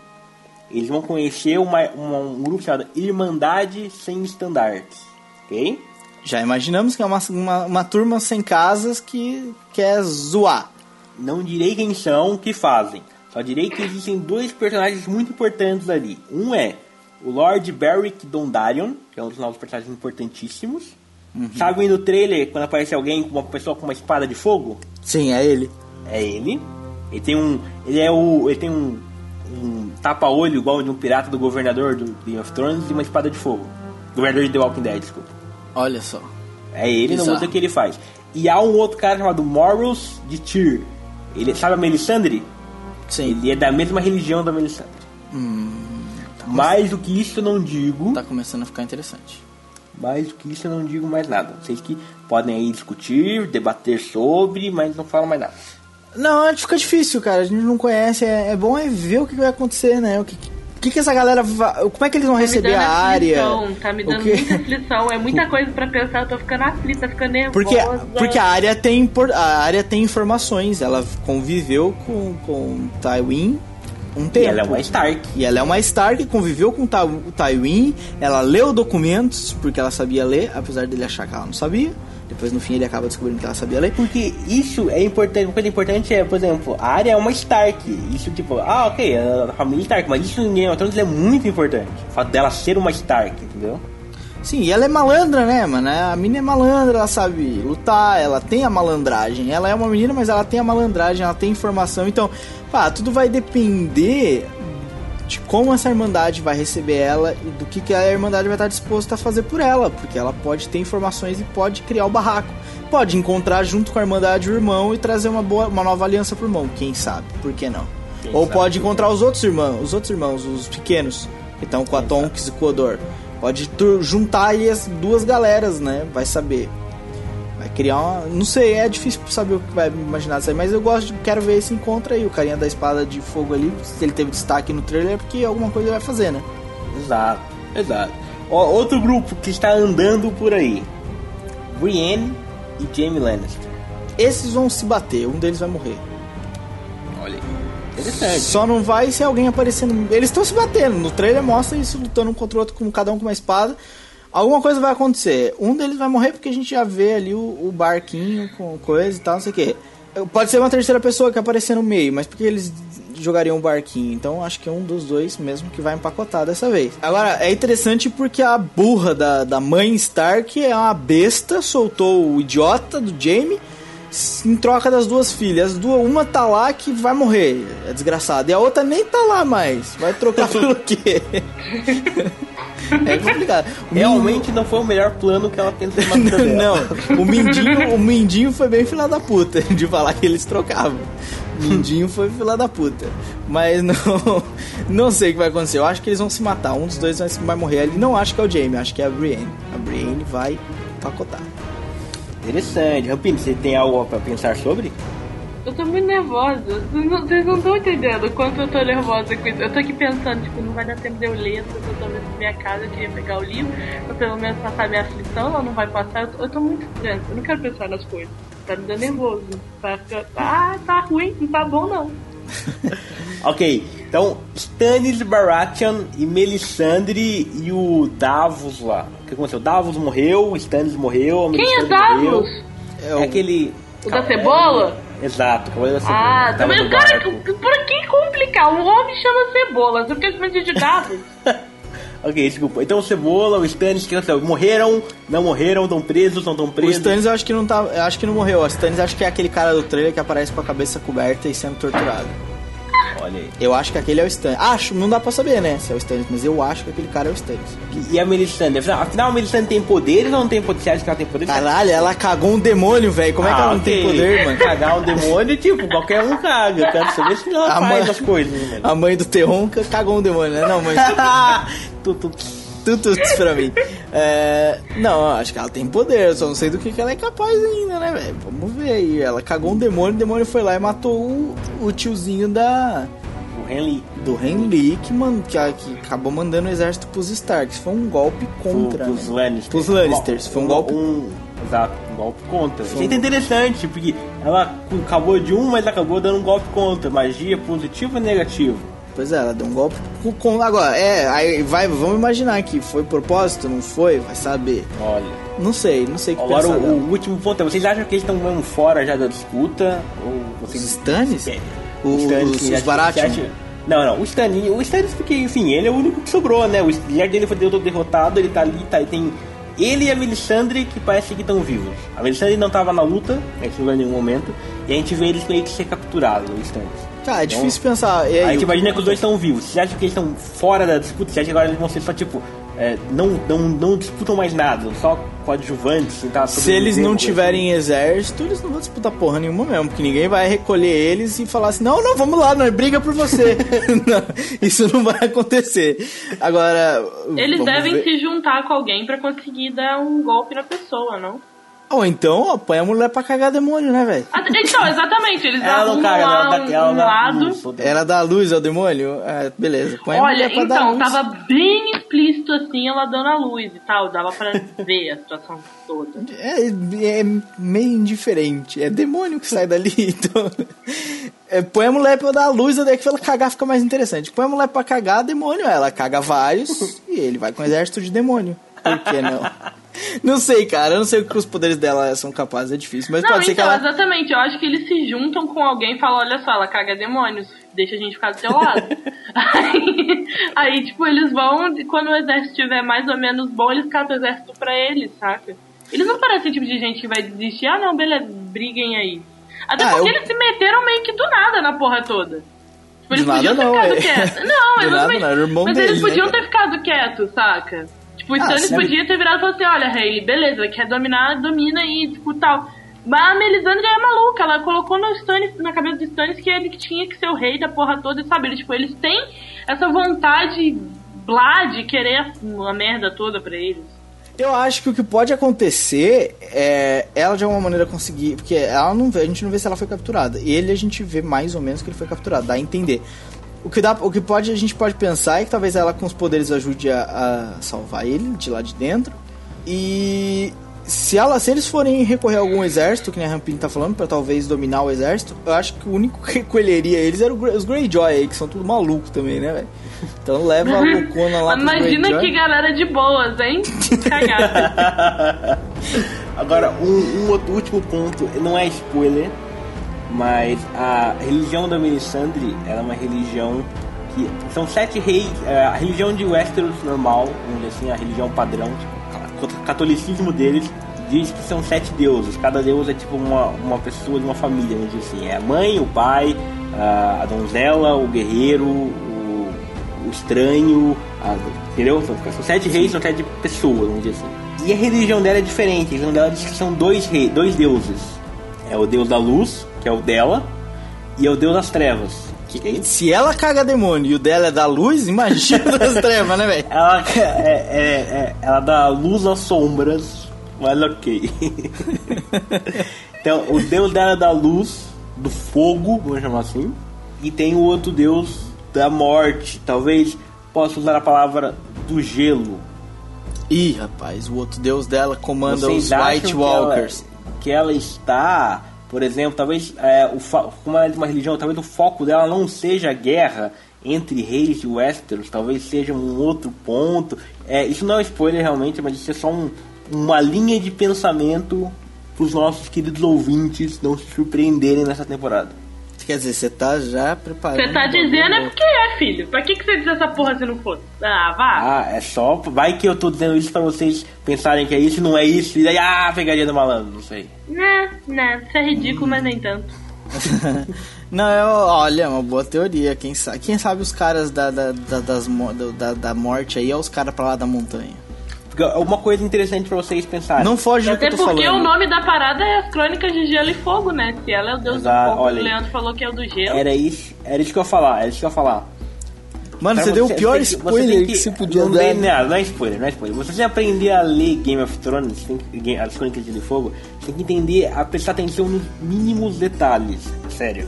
Eles vão conhecer uma, uma- um grupo chamado Irmandade Sem Estandartes, ok? Já imaginamos que é uma, uma, uma turma sem casas que quer zoar. Não direi quem são, o que fazem. Só direi que existem dois personagens muito importantes ali. Um é o Lord Beric Dondarrion, que é um dos novos personagens importantíssimos. Sabe no trailer, quando aparece alguém com uma pessoa com uma espada de fogo? Sim, é ele. É ele. Ele tem um. Ele é o. Ele tem um. Um tapa-olho igual de um pirata do governador do Game of Thrones e uma espada de fogo. Governador de The Walking Dead, desculpa. Olha só. É ele, não Bizarro. muda o que ele faz. E há um outro cara chamado Morals de Tyr. Ele sabe a Melisandre? Sim. Ele é da mesma religião da Melisandre. Mais do que isso eu não digo. Tá começando a ficar interessante. Mais do que isso eu não digo mais nada. Vocês que podem aí discutir, debater sobre, mas não falam mais nada. Não, acho que fica difícil, cara. A gente não conhece. É, é bom é ver o que vai acontecer, né? O que, que, que essa galera vai. Como é que eles vão Tá me receber dando a área? aflição, Tá me dando muita aflição. É muita coisa pra pensar. Eu tô ficando aflita, ficando nervosa. Porque, porque a área tem a área tem informações. Ela conviveu com, com Tywin um tempo. E ela é uma Stark. E ela é uma Stark, conviveu com o Tywin, ela leu documentos, porque ela sabia ler, apesar dele achar que ela não sabia. Depois, no fim, ele acaba descobrindo que ela sabia ler. Porque isso é importante, uma coisa importante é, por exemplo, a área é uma Stark. Isso tipo, ah, ok, é a família Stark, mas isso em Game of Thrones é muito importante. O fato dela ser uma Stark, entendeu? Sim, e ela é malandra, né, mano? A menina é malandra, ela sabe lutar, ela tem a malandragem. Ela é uma menina, mas ela tem a malandragem, ela tem informação. Então, pá, tudo vai depender de como essa Irmandade vai receber ela e do que, que a Irmandade vai estar disposta a fazer por ela. Porque ela pode ter informações e pode criar o barraco. Pode encontrar junto com a Irmandade o irmão e trazer uma, boa, uma nova aliança pro irmão. Quem sabe? Por que não? Quem Ou sabe, pode que encontrar os outros irmãos, os outros irmãos, os pequenos, que estão com a Tonks e com o Odor. Pode juntar aí as duas galeras, né? Vai saber. Criar uma. Não sei, é difícil saber o que vai imaginar disso aí, mas eu gosto de. Quero ver esse encontro aí. O carinha da espada de fogo ali, se ele teve destaque no trailer, é porque alguma coisa ele vai fazer, né? Exato, exato. Ó, outro grupo que está andando por aí: Brienne e Jaime Lannister. Esses vão se bater, um deles vai morrer. Olha aí. Interessante. Só não vai se alguém aparecendo. Eles estão se batendo. No trailer mostra isso lutando um contra o outro, com cada um com uma espada. Alguma coisa vai acontecer. Um deles vai morrer porque a gente já vê ali o, o barquinho com coisa e tal, não sei o que. Pode ser uma terceira pessoa que aparecer no meio, mas porque eles jogariam o barquinho? Então acho que é um dos dois mesmo que vai empacotar dessa vez. Agora, é interessante porque a burra da, da mãe Stark é uma besta, soltou o idiota do Jaime em troca das duas filhas. As duas, uma tá lá que vai morrer, é desgraçada. E a outra nem tá lá mais. Vai trocar pelo quê? é complicado. O Realmente não foi o melhor plano que ela pensou na vida dela. Não, o Mindinho, o Mindinho foi bem fila da puta de falar que eles trocavam. Mindinho foi fila da puta. Mas não, não sei o que vai acontecer. Eu acho que eles vão se matar. Um dos dois vai, vai morrer ali. Não acho que é o Jamie, acho que é a Brienne. A Brienne vai pacotar. Interessante. Rampini, você tem algo pra pensar sobre? Eu tô muito nervosa. Vocês não- Vocês não estão entendendo o quanto eu tô nervosa com isso. Eu tô aqui pensando, tipo, não vai dar tempo de eu ler, porque eu tô da minha casa, eu queria pegar o livro, pra pelo menos passar minha aflição, ela não vai passar. Eu tô, eu tô muito tensa, eu não quero pensar nas coisas. Tá me dando nervoso. Tá, ah, tá ruim, não tá bom não. Ok, então Stannis Baratheon e Melisandre e o Davos lá. O que aconteceu? Davos morreu, Stannis morreu, a Quem é Melisandre morreu. Davos? É, aquele. O da cebola? Exato, Cavaleiro da Cebola. Ah, também o cara, por que complicar? Um homem chama cebola, você fica chamando de Davos? Ok, desculpa. Então o Cebola, o Stannis, o que aconteceu? Morreram, não morreram, estão presos, não estão O presos. Stannis eu acho que não tá. Eu acho que não morreu. O Stannis acho que é aquele cara do trailer que aparece com a cabeça coberta e sendo torturado. Olha aí. Eu acho que aquele é o Stannis. Acho, não dá pra saber, né? Se é o Stannis, mas eu acho que aquele cara é o Stannis. E a Melisandre? Afinal, afinal, a Melisandre tem poderes ou não tem poderes? Você acha que ela tem poderes? Caralho, ela cagou um demônio, velho. Como é que Ah, ela não tem poder, mano? Cagar um demônio, tipo, qualquer um caga. Eu quero saber se ela A faz mãe- as coisas, mano. A mãe do Terron ca- cagou um demônio, né? Não, mas. tu, tu, Isso pra mim. É, não, acho que ela tem poder, só não sei do que, que ela é capaz ainda, né, velho? Vamos ver aí. Ela cagou um demônio, o demônio foi lá e matou o, o tiozinho da. o Henry. Do que, man, que, que acabou mandando o exército pros Starks. Foi um golpe contra, Pros né? Lannisters. Pros Lannisters, foi um golpe- Um, Exato, um golpe contra. Isso é interessante, porque ela acabou de um, mas acabou dando um golpe contra. Magia positivo ou negativo? Pois é, ela deu um golpe com- com. Agora, é, aí vai, vamos imaginar que foi propósito, não foi? Vai saber. Olha. Não sei, não sei o que Agora o, o último ponto é, vocês acham que eles estão mesmo fora já da disputa? Ou Os vocês. Stannis? É, O- Stannis, os- sim, os Baratheon? acha- Não, não, o Stannis, o Stannis porque, enfim, ele é o único que sobrou, né? O líder dele foi todo derrotado, ele tá ali, tá, tem ele e a Melisandre que parece que estão vivos. A Melisandre não tava na luta, a gente não viu em nenhum momento, e a gente vê eles meio que ser capturados, o Stannis. Cara, é difícil pensar. E aí, o- imagina que os dois estão vivos. Você acha que eles estão fora da disputa? Você acha que agora eles vão ser só tipo. é, não, não, não disputam mais nada, só coadjuvantes? Tentar Se eles não coisa tiverem exército, eles não vão disputar porra nenhuma mesmo, porque ninguém vai recolher eles e falar assim, não, não, vamos lá, não, briga por você. Não, isso não vai acontecer. Agora. Eles devem ver. se juntar com alguém pra conseguir dar um golpe na pessoa, não? Ou então, ó, põe a mulher pra cagar demônio, né, velho? Ah, Então, exatamente, eles Ela não arrumam caga, lá ela dá um, ela um dá lado. luz, Ela dá luz ao demônio? É, beleza. Põe a Olha, mulher pra dar então, luz. tava bem explícito assim, ela dando a luz e tal, dava pra ver a situação toda. É, é meio indiferente. É demônio que sai dali. Então, é, põe a mulher pra dar a luz, daí que ela cagar fica mais interessante. Põe a mulher pra cagar, demônio. Ela caga vários e ele vai com um exército de demônio. Por que não? Não sei, cara. Eu não sei o que os poderes dela são capazes. É difícil. Mas Não, pode ser que então, ela. exatamente, eu acho que eles se juntam com alguém e falam, olha só, ela caga demônios, deixa a gente ficar do seu lado. aí, aí, tipo, eles vão, e quando o exército estiver mais ou menos bom, eles catam o exército pra eles, saca? Eles não parecem o tipo de gente que vai desistir, ah não, beleza, briguem aí. Até Ah, porque eu- eles se meteram meio que do nada na porra toda. Tipo, eles Do nada podiam ter não, ficado é. quietos. Não, Do nada não, era o irmão mas dele, eles né, podiam cara? ter ficado quietos, saca? Tipo, o Ah, podia ter virado e falado assim, olha, Hayley, beleza, quer dominar, domina aí, tipo, tal. Mas a Melisandre é maluca, ela colocou no Stannis, na cabeça do Stannis que ele tinha que ser o rei da porra toda, sabe? Eles, tipo, eles têm essa vontade blá de querer uma merda toda pra eles. Eu acho que o que pode acontecer é ela de alguma maneira conseguir. Porque ela não vê, a gente não vê se ela foi capturada. Ele a gente vê mais ou menos que ele foi capturado, dá a entender. O que, dá, o que pode, a gente pode pensar é que talvez ela com os poderes ajude a, a salvar ele de lá de dentro. E se, ela, se eles forem recorrer a algum exército, que nem a Rampini tá falando, pra talvez dominar o exército, eu acho que o único que recolheria eles era o Grey- os Greyjoy aí, que são tudo malucos também, né, velho? Então leva a loucona lá pros Imagina Greyjoy. que galera de boas, hein? Cagada. Agora, um, um outro último ponto, não é spoiler, mas a religião da Melisandre era uma religião que são sete reis, é, a religião de Westeros normal, dizer assim, a religião padrão, tipo, o catolicismo deles diz que são sete deuses, cada deus é tipo uma, uma pessoa de uma família, vamos dizer assim, é a mãe, o pai, a, donzela, o guerreiro, o, o estranho, a- entendeu? São sete reis, são sete pessoas, vamos dizer assim. E a religião dela é diferente, a religião dela diz que são dois reis, dois deuses. É o deus da luz, que é o dela, e é o deus das trevas. Que Se ela caga demônio e o dela é da luz, imagina das trevas, né, velho? ela, é, é- é- ela dá luz às sombras, mas ok. então, o deus dela é da luz, do fogo, vamos chamar assim, e tem o outro deus da morte. Talvez possa usar a palavra do gelo. Ih, rapaz, o outro deus dela comanda Vocês os White que Walkers. ela- Que ela, está, por exemplo, talvez, é, o como ela é uma religião, talvez o foco dela não seja a guerra entre reis de Westeros, talvez seja um outro ponto. É, isso não é spoiler realmente, mas isso é só um- uma linha de pensamento para os nossos queridos ouvintes não se surpreenderem nessa temporada. Quer dizer, você tá já preparando. Você tá dizendo é porque é, filho. Pra que, que você diz essa porra se não fosse? Ah, vá. Ah, é só. Vai que eu tô dizendo isso para vocês pensarem que é isso e não é isso, e daí, ah, pegaria do malandro, não sei. Né, né. Isso é ridículo, mas nem tanto. Não, eu, olha, é uma boa teoria. Quem sabe, quem sabe os caras da, da, da, das, da, da morte aí é os caras pra lá da montanha. Porque uma coisa interessante para vocês pensarem. Não foge do que Até eu tô porque falando. o nome da parada é as Crônicas de Gelo e Fogo, né? Se ela é o deus Exato, do fogo, o. Leandro falou que é o do gelo. Era isso, era isso que eu ia falar, era isso que eu ia falar. Mano, Pra você deu o pior que- você spoiler tem que, você podia não, dar. tem nada, não é spoiler, não é spoiler. Você tem que aprender a ler Game of Thrones, tem que, as Crônicas de Fogo, tem que entender, a prestar atenção nos mínimos detalhes, sério.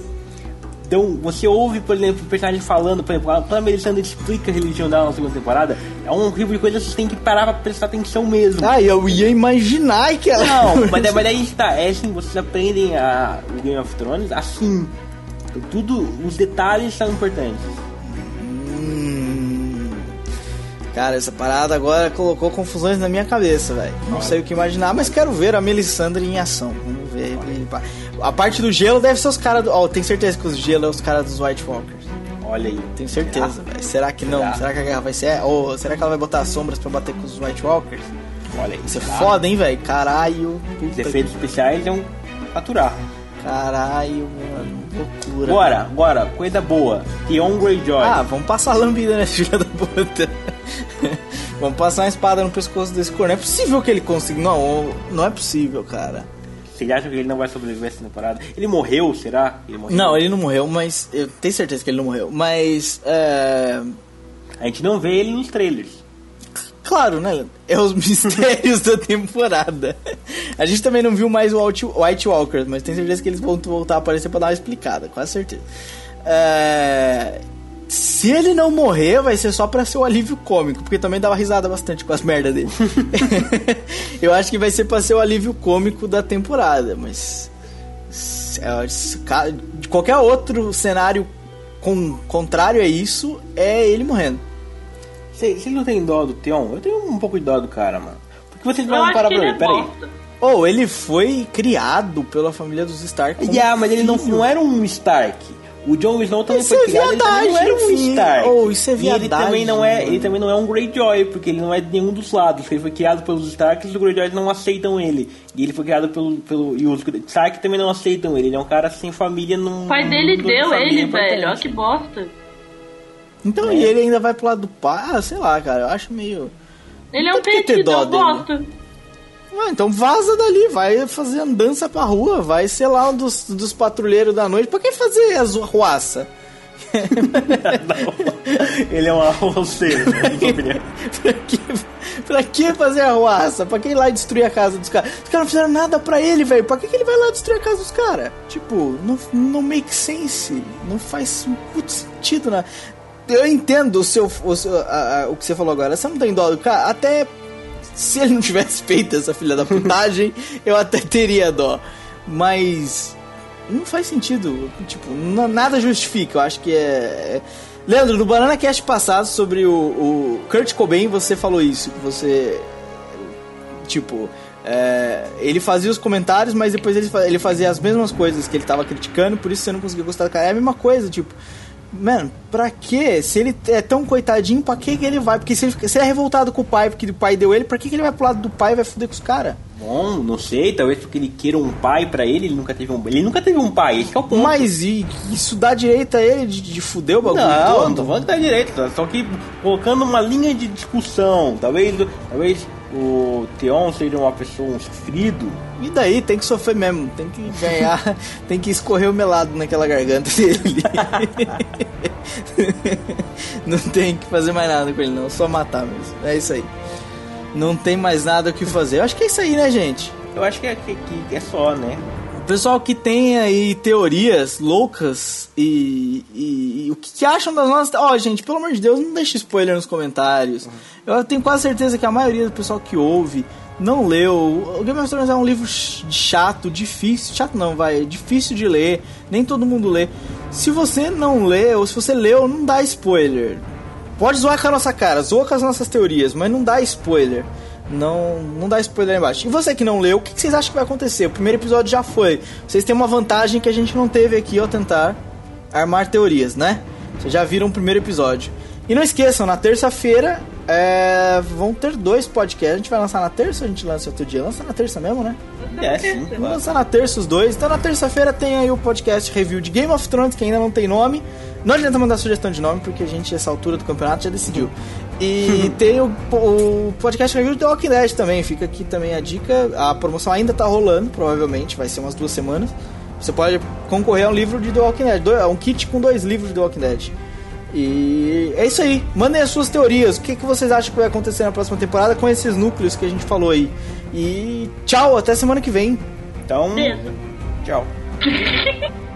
Então, você ouve, por exemplo, o personagem falando, por exemplo, quando a Melisandre explica a religião dela na segunda temporada, é um tipo de coisa que você tem que parar pra prestar atenção mesmo. Ah, eu ia imaginar que ela. Não, mas, é- mas aí está, é assim, vocês aprendem a, Game of Thrones assim. Então, tudo, os detalhes são importantes. Hum. Cara, essa parada agora colocou confusões na minha cabeça, velho. Não sei o que imaginar, mas quero ver a Melisandre em ação. Vamos ver. A parte do gelo deve ser os caras do. Ó, tenho certeza que os gelo é os caras dos White Walkers. Olha aí. Tenho certeza, velho. Será que não? Será? Será que a guerra vai ser? Ou será que ela vai botar as sombras pra bater com os White Walkers? Olha aí. Isso é foda, hein, velho? Caralho. Os Puta efeitos especiais é um faturar. Caralho, mano. Loucura. Agora, agora, coisa boa. Theon Greyjoy. Ah, vamos passar a lambida nesse filho da puta. vamos passar uma espada no pescoço desse corno. Não é possível que ele consiga. Não, não é possível, cara. Vocês acham que ele não vai sobreviver essa temporada? Ele morreu, será? Ele morreu? Não, ele não morreu, mas. Eu tenho certeza que ele não morreu. Mas. É. A gente não vê ele nos trailers. Claro, né? É os mistérios da temporada. A gente também não viu mais o White, White Walkers, mas tenho certeza que eles vão voltar a aparecer pra dar uma explicada, quase certeza. É, Se ele não morrer, vai ser só pra ser o alívio cômico, porque também dava risada bastante com as merdas dele. Eu acho que vai ser pra ser o alívio cômico da temporada, mas. se- é, De qualquer outro cenário com, contrário a isso, é ele morrendo. Vocês vocês não têm dó do Theon? Eu tenho um pouco de dó do cara, mano. Porque vocês Eu vão acho parar que pra ele é peraí. Ou ele foi criado pela família dos Stark. Yeah, mas ele não, não era um Stark. O Jon Snow também Isso foi é criado, ele também não era um viadagem, Stark. Oh, isso é E ele viadagem, também não é, mano. ele também não é um Greyjoy, porque ele não é de nenhum dos lados. Ele foi criado pelos Starks e os Greyjoys não aceitam ele. E ele foi criado pelo, pelo e os Stark também não aceitam ele. Ele é um cara sem família num O pai dele num- deu família ele, velho. Ó que bosta. Então, É. e ele ainda vai pro lado do pai? Ah, sei lá, cara. Eu acho meio. Ele é Tem um que ter perdido, dó eu dele. Ah, então vaza dali, vai fazer andança pra rua, vai ser lá um dos, dos patrulheiros da noite. Pra que fazer as ruaça? Ele é um arroceiro, na minha opinião. pra, que, pra que fazer a ruaça? Pra que ir lá e destruir a casa dos caras? Os caras não fizeram nada pra ele, velho. Pra que, que ele vai lá destruir a casa dos caras? Tipo, não, não make sense. Não faz puto sentido, né? Eu entendo o seu, o, seu- a- a- o que você falou agora. Você não tem dó do cara? Até se ele não tivesse feito essa filha da putagem, eu até teria dó. Mas não faz sentido. Tipo, nada justifica. Eu acho que é. é- Leandro, no Banana Cast passado sobre o, o Kurt Cobain, você falou isso. Que você. Tipo. é, ele fazia os comentários, mas depois ele, ele fazia as mesmas coisas que ele tava criticando, por isso você não conseguia gostar do cara. É a mesma coisa, tipo. Mano, pra quê? Se ele é tão coitadinho, pra que que ele vai? Porque se ele, se ele é revoltado com o pai, porque o pai deu ele, pra que que ele vai pro lado do pai e vai foder com os caras? Bom, não sei, talvez porque ele queira um pai pra ele, ele nunca teve um Ele nunca teve um pai, esse que é o ponto. Mas e isso dá direito a ele de, de fuder o bagulho Não, todo? não tô falando que tá direito, só que colocando uma linha de discussão. Talvez, talvez o Theon seja uma pessoa, um sofrido. E daí, tem que sofrer mesmo, tem que ganhar, tem que escorrer o melado naquela garganta dele. não tem que fazer mais nada com ele não, só matar mesmo. É isso aí. Não tem mais nada o que fazer. Eu acho que é isso aí, né, gente? Eu acho que é, que, que é só, né? Pessoal que tem aí teorias loucas e, e- e o que, que acham das nossas. Ó, gente, pelo amor de Deus, não deixe spoiler nos comentários. Eu tenho quase certeza que a maioria do pessoal que ouve não leu. O Game of Thrones é um livro ch- chato, difícil. Chato não, vai. é Difícil de ler. Nem todo mundo lê. Se você não lê, ou se você leu, não dá spoiler. Pode zoar com a nossa cara, zoa com as nossas teorias, mas não dá spoiler. Não, não dá spoiler aí embaixo. E você que não leu, o que que vocês acham que vai acontecer? O primeiro episódio já foi. Vocês têm uma vantagem que a gente não teve aqui ao tentar armar teorias, né? Vocês já viram o primeiro episódio. E não esqueçam, na terça-feira é, vão ter dois podcasts. A gente vai lançar na terça ou a gente lança outro dia? Lança na terça mesmo, né? É, sim, Vamos lançar na terça os dois. Então na terça-feira tem aí o podcast review de Game of Thrones, que ainda não tem nome. Não adianta mandar sugestão de nome, porque a gente, essa altura do campeonato, já decidiu. E tem o, o podcast review The Walking Dead também. Fica aqui também a dica. A promoção ainda tá rolando, provavelmente, vai ser umas duas semanas. Você pode concorrer a um livro de The Walking Dead, um kit com dois livros de The Walking Dead. E é isso aí. Mandem as suas teorias. O que, que vocês acham que vai acontecer na próxima temporada com esses núcleos que a gente falou aí. E tchau, até semana que vem. Então, Beleza. tchau.